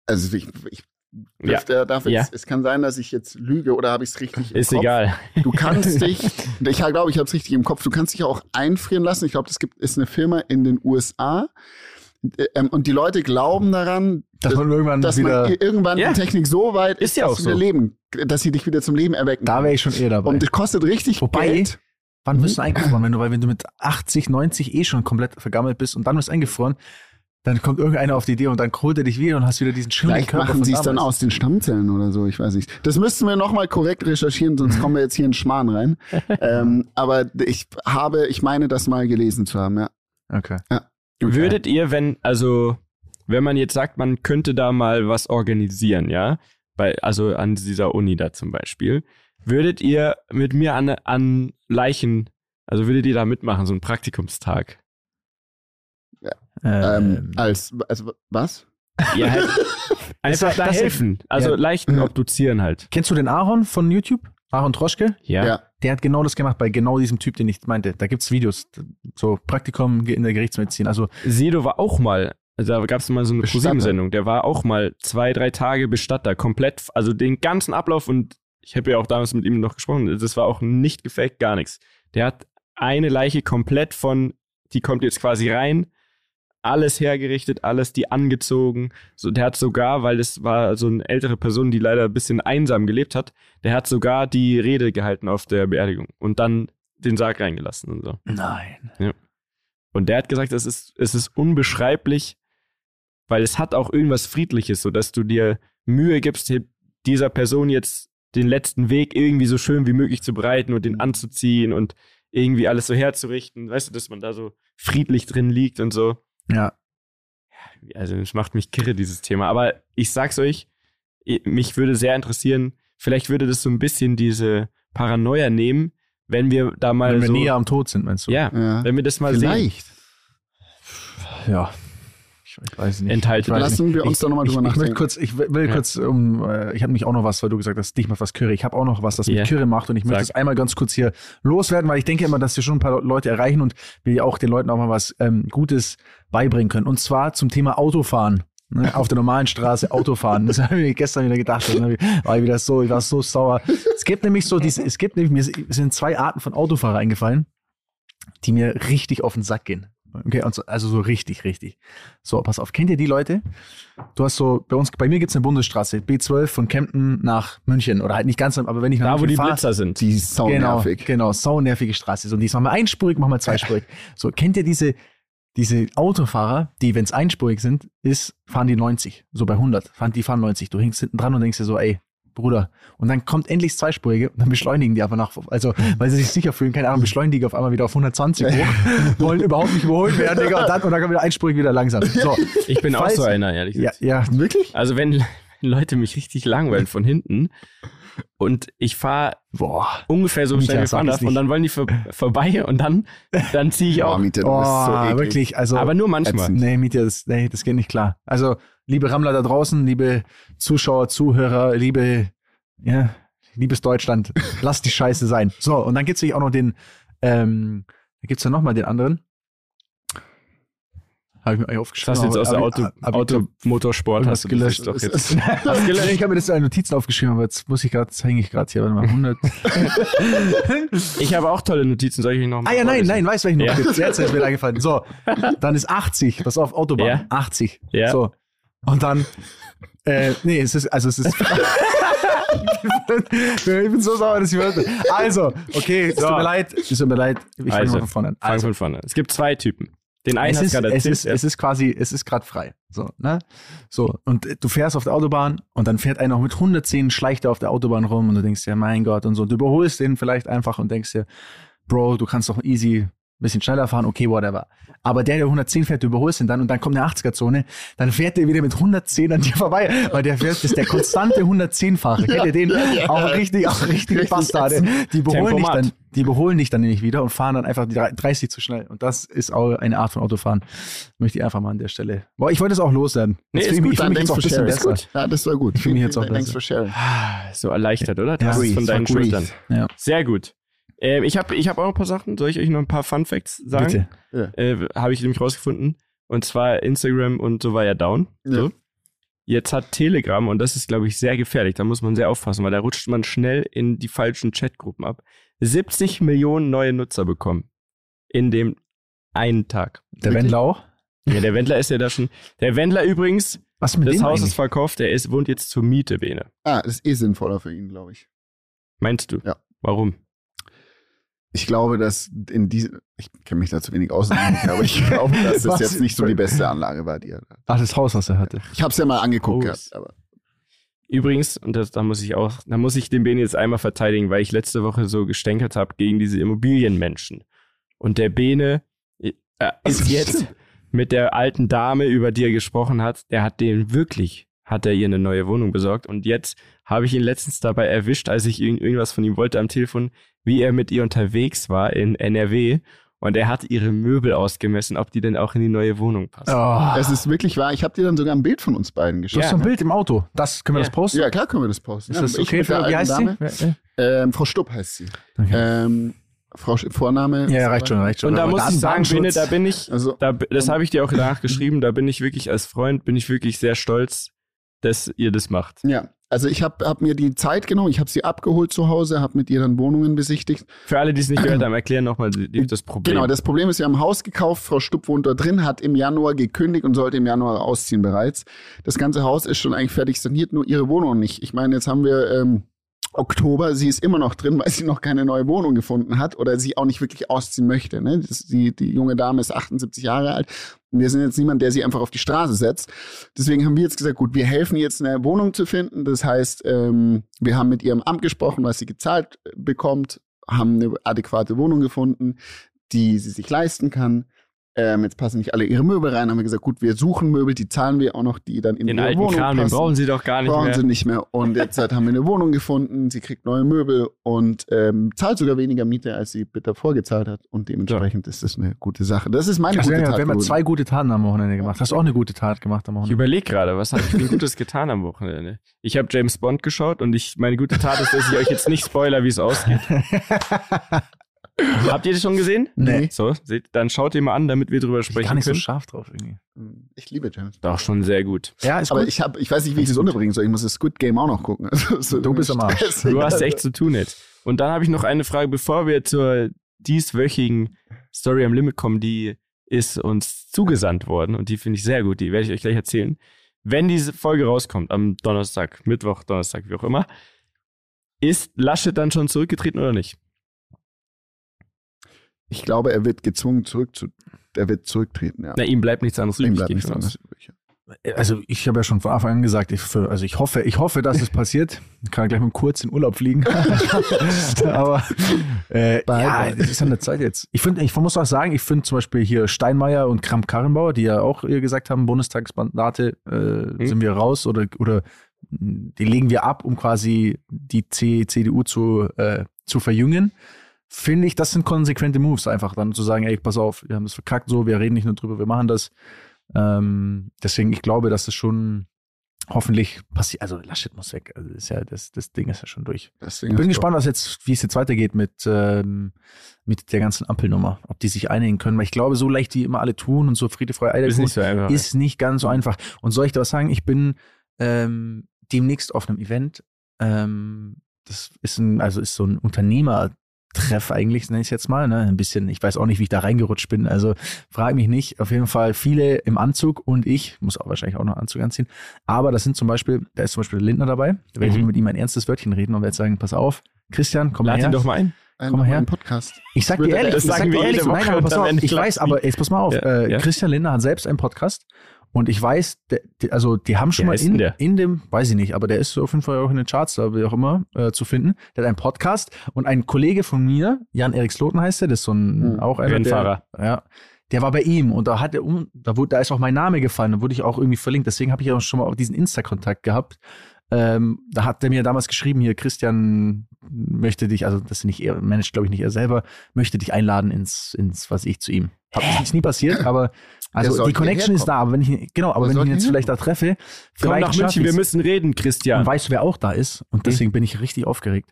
also ich, ich Ja. dürfte, darf jetzt, Ja. es kann sein, dass ich jetzt lüge oder habe ich es richtig im Ist Kopf. egal. Du kannst dich, ich glaube, ich habe es richtig im Kopf, du kannst dich auch einfrieren lassen. Ich glaube, das gibt, ist eine Firma in den USA. Ähm, und die Leute glauben daran, Dass man irgendwann dass wieder. man irgendwann Ja. die Technik so weit ist, Ist ja dass auch so. leben, dass sie dich wieder zum Leben erwecken. Da wäre ich schon eher dabei. und das kostet richtig Wobei- Geld. Wann wirst du Mhm. eingefroren? Wenn du, weil wenn du mit 80, 90 eh schon komplett vergammelt bist und dann wirst du eingefroren, dann kommt irgendeiner auf die Idee und dann holt er dich wieder und hast wieder diesen schönen Vielleicht machen sie es dann aus den Stammzellen oder so, ich weiß nicht. Das müssten wir nochmal korrekt recherchieren, sonst kommen wir jetzt hier in Schmarrn rein. ähm, aber ich habe, ich meine, das mal gelesen zu haben, ja. Okay. Okay. Würdet ihr, wenn, also wenn man jetzt sagt, man könnte da mal was organisieren, ja, bei, also an dieser Uni da zum Beispiel, würdet ihr mit mir an, an Leichen, also würdet ihr da mitmachen, so einen Praktikumstag? Ähm, als, als was? Ja, halt einfach Das- da das- helfen. Also ja. Leichen obduzieren halt. Kennst du den Aaron von YouTube? Aaron Troschke? Ja. Ja. Der hat genau das gemacht bei genau diesem Typ, den ich meinte. Da gibt's Videos, so Praktikum in der Gerichtsmedizin. Also Sido war auch mal, also da gab es mal so eine. ProSieben-Sendung, der war auch mal zwei, drei Tage Bestatter, komplett, also den ganzen Ablauf und ich habe ja auch damals mit ihm noch gesprochen, das war auch nicht gefaked, gar nichts. Der hat eine Leiche komplett von, die kommt jetzt quasi rein, alles hergerichtet, alles die angezogen. So, der hat sogar, weil das war so eine ältere Person, die leider ein bisschen einsam gelebt hat, der hat sogar die Rede gehalten auf der Beerdigung und dann den Sarg reingelassen und so. nein. Und der hat gesagt, es ist, es ist unbeschreiblich, weil es hat auch irgendwas Friedliches, so dass du dir Mühe gibst, dieser Person jetzt den letzten Weg irgendwie so schön wie möglich zu bereiten und den anzuziehen und irgendwie alles so herzurichten. Weißt du, dass man da so friedlich drin liegt und so. Ja. Also, es macht mich kirre, dieses Thema. Aber ich sag's euch, mich würde sehr interessieren, vielleicht würde das so ein bisschen diese Paranoia nehmen, wenn wir da mal Wenn wir so. näher am Tod sind, meinst du? ja, Ja. wenn wir das mal sehen. Vielleicht. Ja. Ich, ich weiß nicht. Enthalten. Ich weiß Lassen nicht. wir uns ich, da nochmal ich, drüber ich, möchte nachdenken. kurz, ich will Ja. kurz um, äh, ich habe nämlich auch noch was, weil du gesagt hast, dich macht was Curry. Ich habe auch noch was, das Ja. mit Curry macht und ich möchte Sag. es einmal ganz kurz hier loswerden, weil ich denke immer, dass wir schon ein paar Leute erreichen und wir auch den Leuten auch mal was ähm, Gutes beibringen können. Und zwar zum Thema Autofahren. Ne, auf der normalen Straße Autofahren. Das habe ich gestern wieder gedacht. Das war ich wieder so, ich war so sauer. Es gibt nämlich so diese, es gibt nämlich, mir sind zwei Arten von Autofahrer eingefallen, die mir richtig auf den Sack gehen. Okay, und so, also so richtig, richtig. So, pass auf, kennt ihr die Leute? Du hast so, bei uns, bei mir gibt's eine Bundesstraße, B12 von Kempten nach München. Oder halt nicht ganz, aber wenn ich nach Da, wo München die fahr, Blitzer sind. Die ist Genau, saunervig. genau, saunervige Straße. So, und diesmal mal einspurig, machen wir zweispurig. So, kennt ihr diese, diese Autofahrer, die, wenn es einspurig sind, ist, fahren die 90, so bei 100, fahren, die fahren 90. Du hängst hinten dran und denkst dir so, ey, Bruder. Und dann kommt endlich das zweispurige und dann beschleunigen die einfach nach, also, weil sie sich sicher fühlen, keine Ahnung, beschleunigen auf einmal wieder auf 120 hoch, wollen überhaupt nicht überholt werden, Digga, und dann, und dann kommt wieder einspurig wieder langsam. So, Ich bin auch Falls- so einer, ehrlich ja, gesagt. ja, Wirklich? Also wenn, wenn Leute mich richtig langweilen von hinten und ich fahre ungefähr so schnell wie fahren es darf und dann wollen die vor, vorbei und dann, dann ziehe ich Oh, auch. Mieter, du bist so Oh, eklig. wirklich, also. Aber nur manchmal. ätzend. Nee, Mietja, das, nee, das geht nicht klar. Also, liebe Rammler da draußen, liebe Zuschauer, Zuhörer, liebe, ja, liebes Deutschland, lasst die Scheiße sein. So, und dann gibt's natürlich auch noch den, ähm, da gibt's ja noch mal den anderen. Habe ich mir eigentlich Das aufgeschrieben. hast du jetzt aus aber- Auto, Automotorsport hast du gelöscht. das jetzt. Hast gelöscht? Ich habe mir das in Notizen aufgeschrieben, aber jetzt muss ich gerade, hänge ich gerade hier, warte mal, 100. Ich habe auch tolle Notizen, soll ich euch noch mal Ah ja, nein, nein, weißt du, welchen noch Ja. gibt? Jetzt ist mir eingefallen. So, dann ist 80, pass auf, Autobahn, Ja. 80. Ja. So. Und dann, äh, nee, es ist, also es ist. ich bin so sauer, dass ich hörte. Also, okay, es So. tut mir leid, es tut mir leid, ich fange Also, mal von vorne an. Also, von vorne. Es gibt zwei Typen. Den einen es ist, gerade es erzählt. ist, es ist quasi, es ist gerade frei. So, ne? So, und du fährst auf der Autobahn und dann fährt einer mit 110 schleicht er auf der Autobahn rum und du denkst dir, mein Gott, und so. Du überholst den vielleicht einfach und denkst dir, Bro, du kannst doch easy bisschen schneller fahren, okay, whatever. Aber der, der 110 fährt, du überholst ihn dann und dann kommt eine 80er-Zone, dann fährt der wieder mit 110 an dir vorbei, weil der fährt, das ist der konstante 110-Fahrer. Kennt ihr den? Auch richtig, auch richtig, Richtig Bastarde. Die überholen dich dann, die überholen dich dann nämlich wieder und fahren dann einfach die 30 zu schnell. Und das ist auch eine Art von Autofahren. Möchte ich einfach mal an der Stelle. Boah, ich wollte es auch loswerden. Nee, Jetzt ist ich mich- gut, ich fühl Dann mich thanks jetzt auch for ein bisschen sharing. besser. Ja, das war gut. Fühl mich jetzt auch Thanks besser. for sharing. so erleichtert, oder? Du Ja, es von deinen. Schultern. Ja. Sehr gut. Ähm, ich habe ich hab auch noch ein paar Sachen. Soll ich euch noch ein paar Fun Facts sagen? Bitte. Äh, habe ich nämlich rausgefunden. Und zwar Instagram und so war ja down. So. Ja. Jetzt hat Telegram, und das ist, glaube ich, sehr gefährlich, da muss man sehr aufpassen, weil da rutscht man schnell in die falschen Chatgruppen ab. 70 Millionen neue Nutzer bekommen. In dem einen Tag. Der Wendler auch? Ja, der Wendler ist ja da schon. Der Wendler übrigens, Was mit das Haus ist eigentlich? verkauft, der ist, wohnt jetzt zur Miete, Bene. Ah, das ist eh sinnvoller für ihn, glaube ich. Meinst du? Ja. Warum? Ich glaube, dass in diese, ich kenne mich da zu wenig aus, aber ich glaube, dass das jetzt nicht so die beste Anlage war, die er hat. Ach, das Haus, was er hatte. Ich habe es ja mal angeguckt Oh, gehabt, aber Übrigens, und das, da muss ich auch, da muss ich den Bene jetzt einmal verteidigen, weil ich letzte Woche so gestänkert habe gegen diese Immobilienmenschen. Und der Bene äh, ist jetzt mit der alten Dame, über die er gesprochen hat, der hat den wirklich, hat er ihr eine neue Wohnung besorgt. Und jetzt habe ich ihn letztens dabei erwischt, als ich irgend- irgendwas von ihm wollte am Telefon, wie er mit ihr unterwegs war in NRW. Und er hat ihre Möbel ausgemessen, ob die denn auch in die neue Wohnung passen. Oh. Es ist wirklich wahr. Ich habe dir dann sogar ein Bild von uns beiden Du geschickt. hast so ein Bild im Auto. Das können wir Ja. das posten? Ja, klar können wir das posten. Ist ja, das ich okay mit der für, wie alten heißt Dame. sie? Ähm, Frau Stupp heißt sie. Okay. Ähm, Frau Sch Vorname. Ja, ja, reicht schon, reicht schon. Und da muss ich sagen, Bene, da bin ich, Also, da, das habe ich dir auch nachgeschrieben, da bin ich wirklich als Freund, bin ich wirklich sehr stolz, dass ihr das macht. ja. Also ich habe hab mir die Zeit genommen, ich habe sie abgeholt zu Hause, habe mit ihr dann Wohnungen besichtigt. Für alle, die es nicht gehört haben, erklären nochmal das Problem. Genau, das Problem ist, wir haben ein Haus gekauft, Frau Stupp wohnt da drin, hat im Januar gekündigt und sollte im Januar ausziehen bereits. Das ganze Haus ist schon eigentlich fertig saniert, nur ihre Wohnung nicht. Ich meine, jetzt haben wir ähm, Oktober, sie ist immer noch drin, weil sie noch keine neue Wohnung gefunden hat oder sie auch nicht wirklich ausziehen möchte. Ne? Das, die, die junge Dame ist 78 Jahre alt und wir sind jetzt niemand, der sie einfach auf die Straße setzt. Deswegen haben wir jetzt gesagt, gut, wir helfen jetzt eine Wohnung zu finden. Das heißt, ähm, wir haben mit ihrem Amt gesprochen, was sie gezahlt äh, bekommt, haben eine adäquate Wohnung gefunden, die sie sich leisten kann. Ähm, jetzt passen nicht alle ihre Möbel rein. Haben wir gesagt, gut, wir suchen Möbel, die zahlen wir auch noch, die dann in Den ihre alten Wohnung Kram, den passen brauchen sie doch gar nicht brauchen mehr. sie nicht mehr. Und jetzt halt haben wir eine Wohnung gefunden, sie kriegt neue Möbel und ähm, zahlt sogar weniger Miete, als sie davor gezahlt hat. Und dementsprechend ist das eine gute Sache. Das ist meine Also, gute ja, Tat. wir haben ja zwei gute Taten am Wochenende gemacht. Hast du auch eine gute Tat gemacht am Ich Wochenende? überlege gerade, was habe ich denn Gutes getan am Wochenende? Ich habe James Bond geschaut und ich, meine gute Tat ist, dass ich euch jetzt nicht spoiler, wie es ausgeht. Habt ihr das schon gesehen? Nee. So, seht, dann schaut ihr mal an, damit wir drüber Ich bin sprechen gar nicht so können. scharf drauf irgendwie. Ich liebe James. Doch, schon sehr gut. Ja, ist Aber gut. ich, hab, ich weiß nicht, wie ich das unterbringen soll. Ich muss das Squid Game auch noch gucken. Also, so Du bist am Arsch. Du hast echt zu tun jetzt. Und dann habe ich noch eine Frage, bevor wir zur dieswöchigen Story am Limit kommen, die ist uns zugesandt worden und die finde ich sehr gut, die werde ich euch gleich erzählen. Wenn diese Folge rauskommt, am Donnerstag, Mittwoch, Donnerstag, wie auch immer, ist Laschet dann schon zurückgetreten oder nicht? Ich glaube, er wird gezwungen zurück zu, er wird zurücktreten, ja. Na, ihm bleibt nichts anderes Ihm übrig. bleibt gehe ich nichts anderes übrig. Also ich habe ja schon von Anfang an gesagt, ich, für, also ich hoffe, ich hoffe, dass es passiert. Ich kann gleich mal kurz in Urlaub fliegen. Aber äh, Bye, ja, bye. das ist an der Zeit jetzt. Ich finde, ich muss auch sagen, ich finde zum Beispiel hier Steinmeier und Kramp-Karrenbauer, die ja auch äh, gesagt haben, Bundestagsmandate äh, sind wir raus oder oder die legen wir ab, um quasi die C CDU zu äh, zu verjüngen. Finde ich, das sind konsequente Moves, einfach dann zu sagen, ey, pass auf, wir haben das verkackt so, wir reden nicht nur drüber, wir machen das. Ähm, deswegen, ich glaube, dass es schon hoffentlich passiert. Also Laschet muss weg. Also ist ja, das, das Ding ist ja schon durch. Ich bin gespannt, was jetzt, wie es jetzt weitergeht mit, ähm, mit der ganzen Ampelnummer. Ob die sich einigen können. Weil ich glaube, so leicht die immer alle tun und so Friede, Freude, Ist Eierkuchen nicht so einfach. ist nicht ganz so einfach. Und soll ich da was sagen? Ich bin ähm, demnächst auf einem Event. Ähm, das ist ein, also ist so ein Unternehmertreff eigentlich, nenne ich es jetzt mal. Ne? Ein bisschen, ich weiß auch nicht, wie ich da reingerutscht bin. Also frage mich nicht. Auf jeden Fall viele im Anzug und ich muss auch wahrscheinlich auch noch Anzug anziehen. Aber das sind zum Beispiel, da ist zum Beispiel der Lindner dabei. Da werde ich Mhm. mit ihm ein ernstes Wörtchen reden und werde sagen, pass auf, Christian, komm mal Lad her. ihn doch mal ein. Ein, Komm mal her. Podcast. Ich sag dir ehrlich, das ich sag dir ehrlich, nein, aber pass auf, ich weiß, aber jetzt pass mal auf, Ja, äh, ja. Christian Lindner hat selbst einen Podcast und ich weiß, der, der, also die haben schon Wie mal in, der? in dem, weiß ich nicht, aber der ist so auf jeden Fall auch in den Charts, da wie auch immer, äh, zu finden. Der hat einen Podcast und ein Kollege von mir, Jan-Erik Sloten heißt der, das ist so ein, Hm. auch einer Rennfahrer. Der, ja, der war bei ihm und da hat er um, da wurde, da ist auch mein Name gefallen, da wurde ich auch irgendwie verlinkt, deswegen habe ich auch schon mal auch diesen Insta-Kontakt gehabt. Ähm, da hat er mir damals geschrieben, hier Christian möchte dich, also das ist nicht er, managt glaube ich nicht er selber, möchte dich einladen ins, ins was ich zu ihm. Hat ist nie passiert, aber also die Connection ist da, aber wenn ich ihn- genau, aber Der wenn ich ihn jetzt vielleicht da treffe, Komm vielleicht nach schaff München, wir müssen reden, und Christian. weißt du, wer auch da ist? Und deswegen bin ich richtig aufgeregt.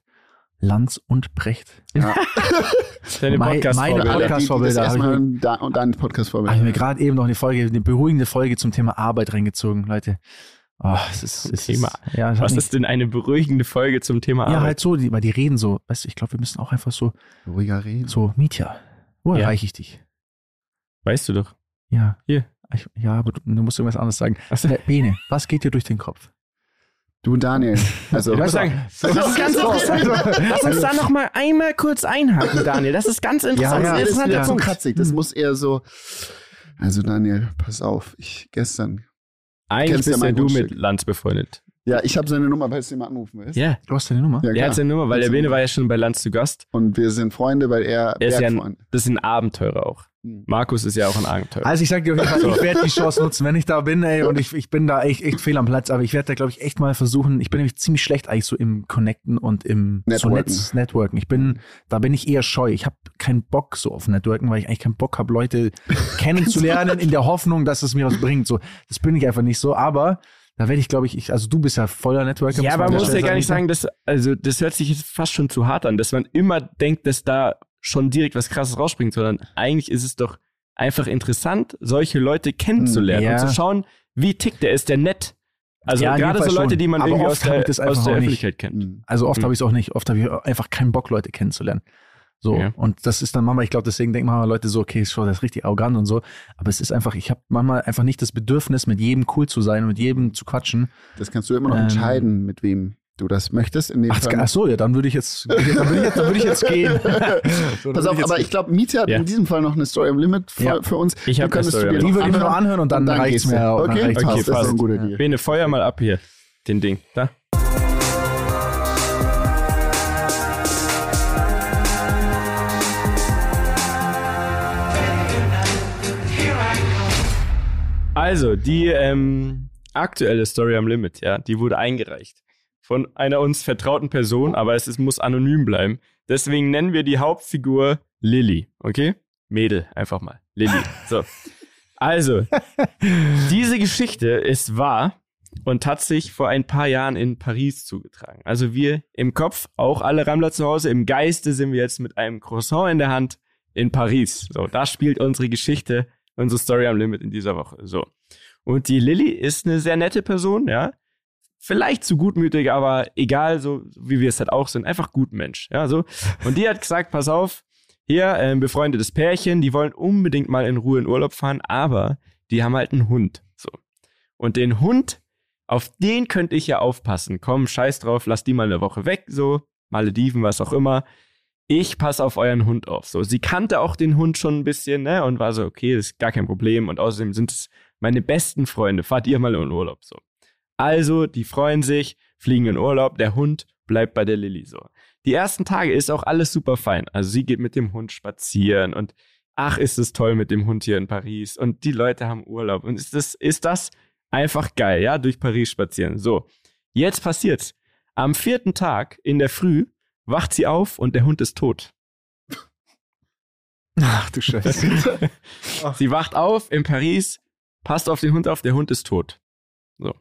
Lanz und Brecht. Deine Mein- Podcast-Vorbilder. meine- Podcast-Vorbilder, Das hab ich erstmal da, und dann Habe ich mir Podcast-Vorbilder. gerade eben noch eine Folge, eine beruhigende Folge zum Thema Arbeit reingezogen, Leute. Oh, es ist, es Thema. Ist, ja, Was ist denn eine beruhigende Folge zum Thema Ja, Arbeit? halt so, die, weil die reden so. Weißt du, ich glaube, wir müssen auch einfach so, Ruhiger reden. so, Mietja, wo Ja. erreiche ich dich? Weißt du doch. Ja. Hier. Ich, ja, aber du, du musst irgendwas anderes sagen. Achso. Äh, Bene, was geht dir durch den Kopf? Du, Daniel. Also, Ich muss sagen, das ist ganz interessant. Lass uns da noch mal einmal kurz einhaken, Daniel. Das ist ganz interessant. Ja, ja, das ist wieder zu kratzig. Das muss eher so. Also, Daniel, pass auf. Ich gestern. Eigentlich Kennst ja bist ja du Grundstück. mit Lanz befreundet. Ja, ich habe seine Nummer, weil du ihn mal anrufen willst. Ja. Du hast deine Nummer? Ja, klar. hat seine Nummer, weil der Bene war ja schon bei Lanz zu Gast. Und wir sind Freunde, weil er Er ist ja ein, das ist ein Abenteurer auch. Markus ist ja auch ein Abenteuer. Also ich sag dir auf jeden Fall, ich werde die Chance nutzen, wenn ich da bin, ey, und ich, ich bin da echt, echt fehl am Platz, aber ich werde da, glaube ich, echt mal versuchen, ich bin nämlich ziemlich schlecht eigentlich so im Connecten und im so Networken. Netz, Networken. Ich bin, da bin ich eher scheu. Ich habe keinen Bock so auf Networken, weil ich eigentlich keinen Bock habe, Leute kennenzulernen in der Hoffnung, dass es mir was bringt. So, das bin ich einfach nicht so, aber da werde ich, glaube ich, ich, also du bist ja voller Networker. Ja, aber an man muss ja gar nicht sagen, dass, also das hört sich jetzt fast schon zu hart an, dass man immer denkt, dass da schon direkt was krasses rausspringt, sondern eigentlich ist es doch einfach interessant, solche Leute kennenzulernen Ja. und zu schauen, wie tickt der, ist der nett? Also Ja, gerade so Leute, schon. die man Aber irgendwie oft aus der, aus der auch nicht. Öffentlichkeit kennt. Mhm. Also oft Mhm. habe ich es auch nicht. Oft habe ich einfach keinen Bock, Leute kennenzulernen. So. Ja. Und das ist dann manchmal, ich glaube, deswegen denken manchmal Leute so, okay, schon, das ist richtig arrogant und so. Aber es ist einfach, ich habe manchmal einfach nicht das Bedürfnis, mit jedem cool zu sein und mit jedem zu quatschen. Das kannst du immer noch Ähm. entscheiden, mit wem du das möchtest. In dem Ach, Fall. ach so, ja, dann würde ich jetzt, dann würde ich jetzt, dann würde ich jetzt gehen. So, dann Pass auf, aber gehen. ich glaube, Miete hat Ja. in diesem Fall noch eine Story am Limit für, Ja. für uns. Ich Die hab eine Story. Die würde ich mir noch anhören und dann, reicht's gehst du. mir. und dann Okay, reicht's mir. passt, das ist ein guter Deal. Bene, feuer mal ab hier, den Ding. Da. Also, die ähm, aktuelle Story am Limit, ja, die wurde eingereicht von einer uns vertrauten Person, aber es ist, muss anonym bleiben. Deswegen nennen wir die Hauptfigur Lilly, okay? Mädel, einfach mal. Lilly. So. Also, diese Geschichte ist wahr und hat sich vor ein paar Jahren in Paris zugetragen. Also wir im Kopf, auch alle Rammler zu Hause, im Geiste sind wir jetzt mit einem Croissant in der Hand in Paris. So, da spielt unsere Geschichte, unsere Story am Limit in dieser Woche. So. Und die Lilly ist eine sehr nette Person, ja. Vielleicht zu gutmütig, aber egal, so wie wir es halt auch sind, einfach gut Mensch, ja, so. Und die hat gesagt, pass auf, hier, ein befreundetes Pärchen, die wollen unbedingt mal in Ruhe in Urlaub fahren, aber die haben halt einen Hund, so. Und den Hund, auf den könnte ich ja aufpassen. Komm, scheiß drauf, lass die mal eine Woche weg, so. Malediven, was auch immer. Ich passe auf euren Hund auf. So, sie kannte auch den Hund schon ein bisschen, ne, und war so, okay, das ist gar kein Problem. Und außerdem sind es meine besten Freunde. Fahrt ihr mal in Urlaub, so. Also, die freuen sich, fliegen in Urlaub, der Hund bleibt bei der Lilly so. Die ersten Tage ist auch alles super fein. Also sie geht mit dem Hund spazieren und ach, ist es toll mit dem Hund hier in Paris und die Leute haben Urlaub und ist das, ist das einfach geil, ja, durch Paris spazieren. So, jetzt passiert's. Am vierten Tag in der Früh wacht sie auf und der Hund ist tot. Ach du Scheiße. Sie wacht auf in Paris, passt auf den Hund auf, der Hund ist tot. So.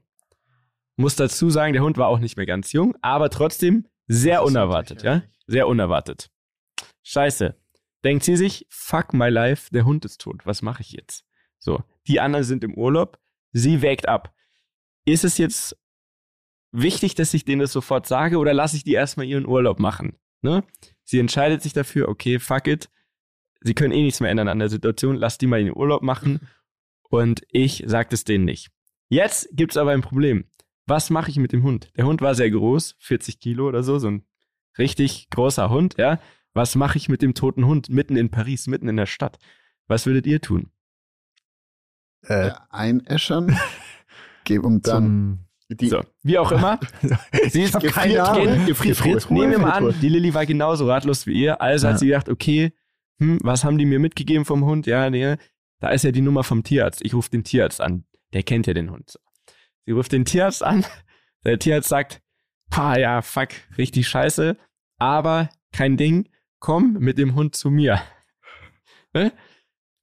Muss dazu sagen, der Hund war auch nicht mehr ganz jung, aber trotzdem sehr unerwartet, ja? Sehr unerwartet. Scheiße. Denkt sie sich, fuck my life, der Hund ist tot. Was mache ich jetzt? So. Die anderen sind im Urlaub. Sie wägt ab. Ist es jetzt wichtig, dass ich denen das sofort sage oder lasse ich die erstmal ihren Urlaub machen? Ne? Sie entscheidet sich dafür, okay, fuck it. Sie können eh nichts mehr ändern an der Situation. Lass die mal in den Urlaub machen. Und ich sag es denen nicht. Jetzt gibt's aber ein Problem. Was mache ich mit dem Hund? Der Hund war sehr groß, 40 Kilo oder so, so ein richtig großer Hund, ja. Was mache ich mit dem toten Hund mitten in Paris, mitten in der Stadt? Was würdet ihr tun? äh, Äh, einäschern. Geben und dann die So, wie auch immer. Sie ist Gefriert-. Gefriertruhe. Nehmen wir mal an, die Lilly war genauso ratlos wie ihr. Also Ja. hat sie gedacht, okay, hm, was haben die mir mitgegeben vom Hund? Ja, nee, da ist ja die Nummer vom Tierarzt. Ich rufe den Tierarzt an. Der kennt ja den Hund. Sie ruft den Tierarzt an. Der Tierarzt sagt, pa, ja, fuck, richtig scheiße. Aber kein Ding. Komm mit dem Hund zu mir. ne?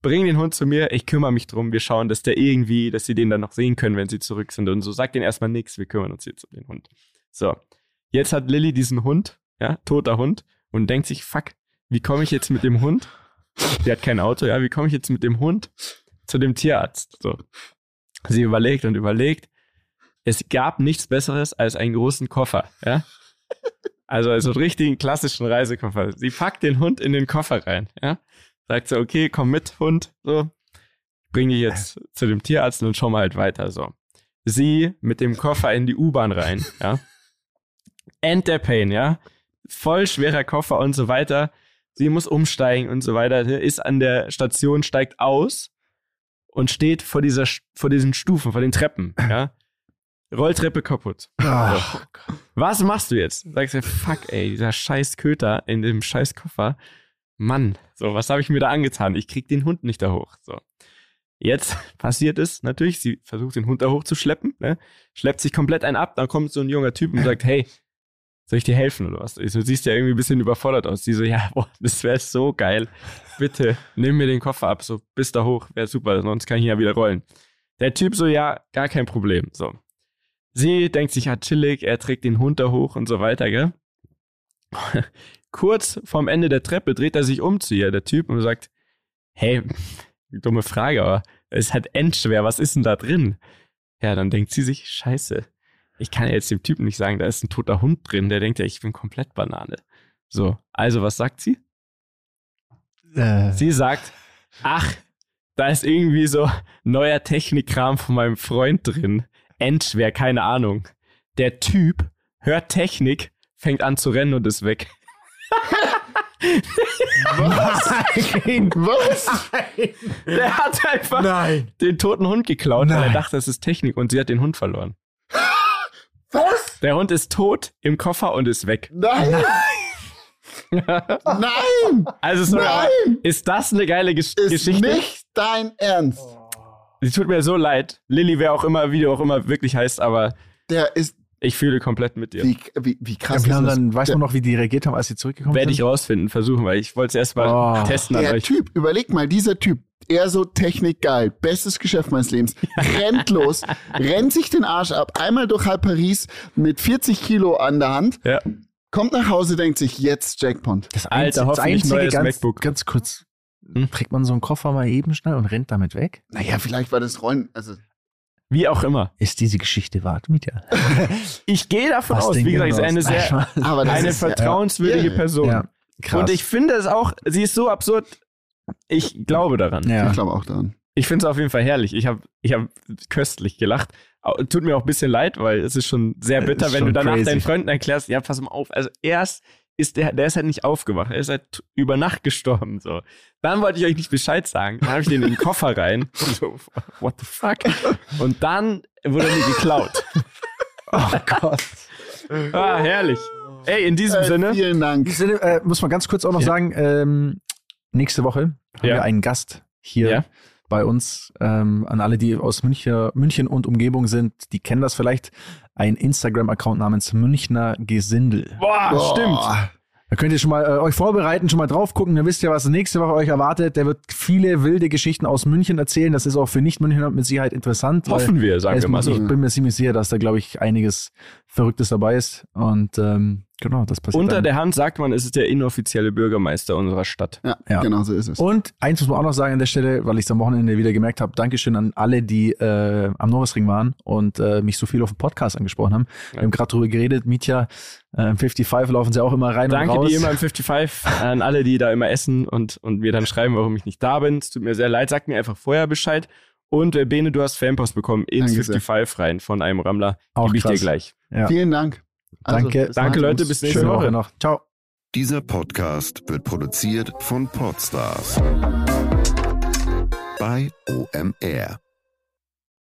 Bring den Hund zu mir, ich kümmere mich drum. Wir schauen, dass der irgendwie, dass sie den dann noch sehen können, wenn sie zurück sind und so. Sag denen erstmal nichts, wir kümmern uns jetzt um den Hund. So. Jetzt hat Lilly diesen Hund, ja, toter Hund, und denkt sich, fuck, wie komme ich jetzt mit dem Hund? Der hat kein Auto, ja, wie komme ich jetzt mit dem Hund zu dem Tierarzt? So. Sie überlegt und überlegt. Es gab nichts Besseres als einen großen Koffer, ja. Also, also einen richtigen klassischen Reisekoffer. Sie packt den Hund in den Koffer rein, ja. Sagt so, okay, komm mit, Hund, so. Bring dich jetzt zu dem Tierarzt und schau mal halt weiter, so. Sie mit dem Koffer in die U-Bahn rein, ja. End der Pain, ja. Voll schwerer Koffer und so weiter. Sie muss umsteigen und so weiter. Ist an der Station, steigt aus und steht vor dieser, vor diesen Stufen, vor den Treppen, ja. Rolltreppe kaputt. Ach, Was machst du jetzt? Sagst du, fuck, ey, dieser scheiß Köter in dem scheiß Koffer. Mann, so, was habe ich mir da angetan? Ich krieg den Hund nicht da hoch. So. Jetzt passiert es natürlich, sie versucht den Hund da hochzuschleppen, ne? schleppt sich komplett einen ab, dann kommt so ein junger Typ und sagt, hey, soll ich dir helfen oder was? Du siehst ja irgendwie ein bisschen überfordert aus. Die so, ja, boah, das wäre so geil. Bitte, nimm mir den Koffer ab, so bis da hoch, wäre super, sonst kann ich ja wieder rollen. Der Typ so, ja, gar kein Problem. So. Sie denkt sich, ja, chillig, er trägt den Hund da hoch und so weiter, gell? Kurz vorm Ende der Treppe dreht er sich um zu ihr, der Typ, und sagt, hey, dumme Frage, aber es ist halt endschwer, was ist denn da drin? Ja, dann denkt sie sich, scheiße, ich kann ja jetzt dem Typen nicht sagen, da ist ein toter Hund drin, der denkt ja, ich bin komplett Banane. So, also was sagt sie? Äh, Sie sagt, ach, da ist irgendwie so neuer Technikkram von meinem Freund drin. Endschwer, keine Ahnung. Der Typ hört Technik, fängt an zu rennen und ist weg. Nein. Was? Der hat einfach Nein. den toten Hund geklaut, weil er Nein. dachte, es ist Technik und sie hat den Hund verloren. Was? Der Hund ist tot im Koffer und ist weg. Nein! Nein! Also sorry, Nein! ist das eine geile Gesch Ist Geschichte? nicht dein Ernst. Sie tut mir so leid. Lilly, wer auch immer, wie du auch immer wirklich heißt, aber Der ist. ich fühle komplett mit dir. Wie, wie, wie krass Ja, wir ist haben das? dann, weiß man noch, wie die reagiert haben, als sie zurückgekommen Werde ich sind? rausfinden, versuchen, weil ich wollte es erst mal Oh. testen an der euch. Typ, überleg mal, dieser Typ, er so technikgeil, bestes Geschäft meines Lebens, rennt los, rennt sich den Arsch ab, einmal durch halb Paris mit 40 Kilo an der Hand, Ja. kommt nach Hause, denkt sich, jetzt Jackpot. Das Alter, das Einzige, neues ganz, MacBook. ganz kurz, Hm? trägt man so einen Koffer mal eben schnell und rennt damit weg? Naja, vielleicht war das Rollen, also Wie auch immer. Ist diese Geschichte wahr, Mietja? Ich gehe davon Was aus, wie gesagt, ist genau? eine sehr, aber das eine ist vertrauenswürdige Ja. Person. Ja, krass. Und ich finde es auch, sie ist so absurd. Ich glaube daran. ich ja. glaube auch daran. Ich finde es auf jeden Fall herrlich. Ich habe ich hab köstlich gelacht. Tut mir auch ein bisschen leid, weil es ist schon sehr bitter, Ist wenn du danach crazy. deinen Freunden erklärst, ja, pass mal auf. Also erst ist der, der ist halt nicht aufgewacht. Er ist halt über Nacht gestorben. So. Dann wollte ich euch nicht Bescheid sagen. Dann habe ich den in den Koffer rein. So, what the fuck? Und dann wurde er mir geklaut. Oh Gott. Ah, herrlich. Ey, in diesem Äh, Sinne. vielen In Dank. diesem Sinne äh, muss man ganz kurz auch noch Ja. sagen, ähm, nächste Woche haben Ja. wir einen Gast hier Ja. Bei uns. Ähm, an alle, die aus München, München und Umgebung sind, die kennen das vielleicht. Ein Instagram-Account namens Münchner Gesindel. Boah, Boah. stimmt. Da könnt ihr schon mal äh, euch vorbereiten, schon mal drauf gucken. Dann wisst ihr, was nächste Woche euch erwartet. Der wird viele wilde Geschichten aus München erzählen. Das ist auch für Nicht-Münchner mit Sicherheit interessant. weil Hoffen wir, sagen wir mal so. Ich bin mir ziemlich sicher, dass da, glaube ich, einiges Verrücktes dabei ist. Und ähm, genau, das passiert Unter dann. der Hand sagt man, es ist der inoffizielle Bürgermeister unserer Stadt. Ja, Ja. genau so ist es. Und eins muss man auch noch sagen an der Stelle, weil ich es am Wochenende wieder gemerkt habe, Dankeschön an alle, die äh, am Norrisring waren und äh, mich so viel auf dem Podcast angesprochen haben. Wir haben gerade drüber geredet, Mietja, äh, im 55 laufen sie auch immer rein und Danke raus. die immer im 55, an alle, die da immer essen und, und mir dann schreiben, warum ich nicht da bin. Es tut mir sehr leid, sagt mir einfach vorher Bescheid. Und äh, Bene, du hast Fanpost bekommen ins Danke sehr. 55 rein von einem Rammler. Auch Gebe ich dir krass. gleich. Ja. Vielen Dank. Also, Danke. Danke. Leute, bis nächste Woche. Woche noch. Ciao. Dieser Podcast wird produziert von Podstars bei OMR.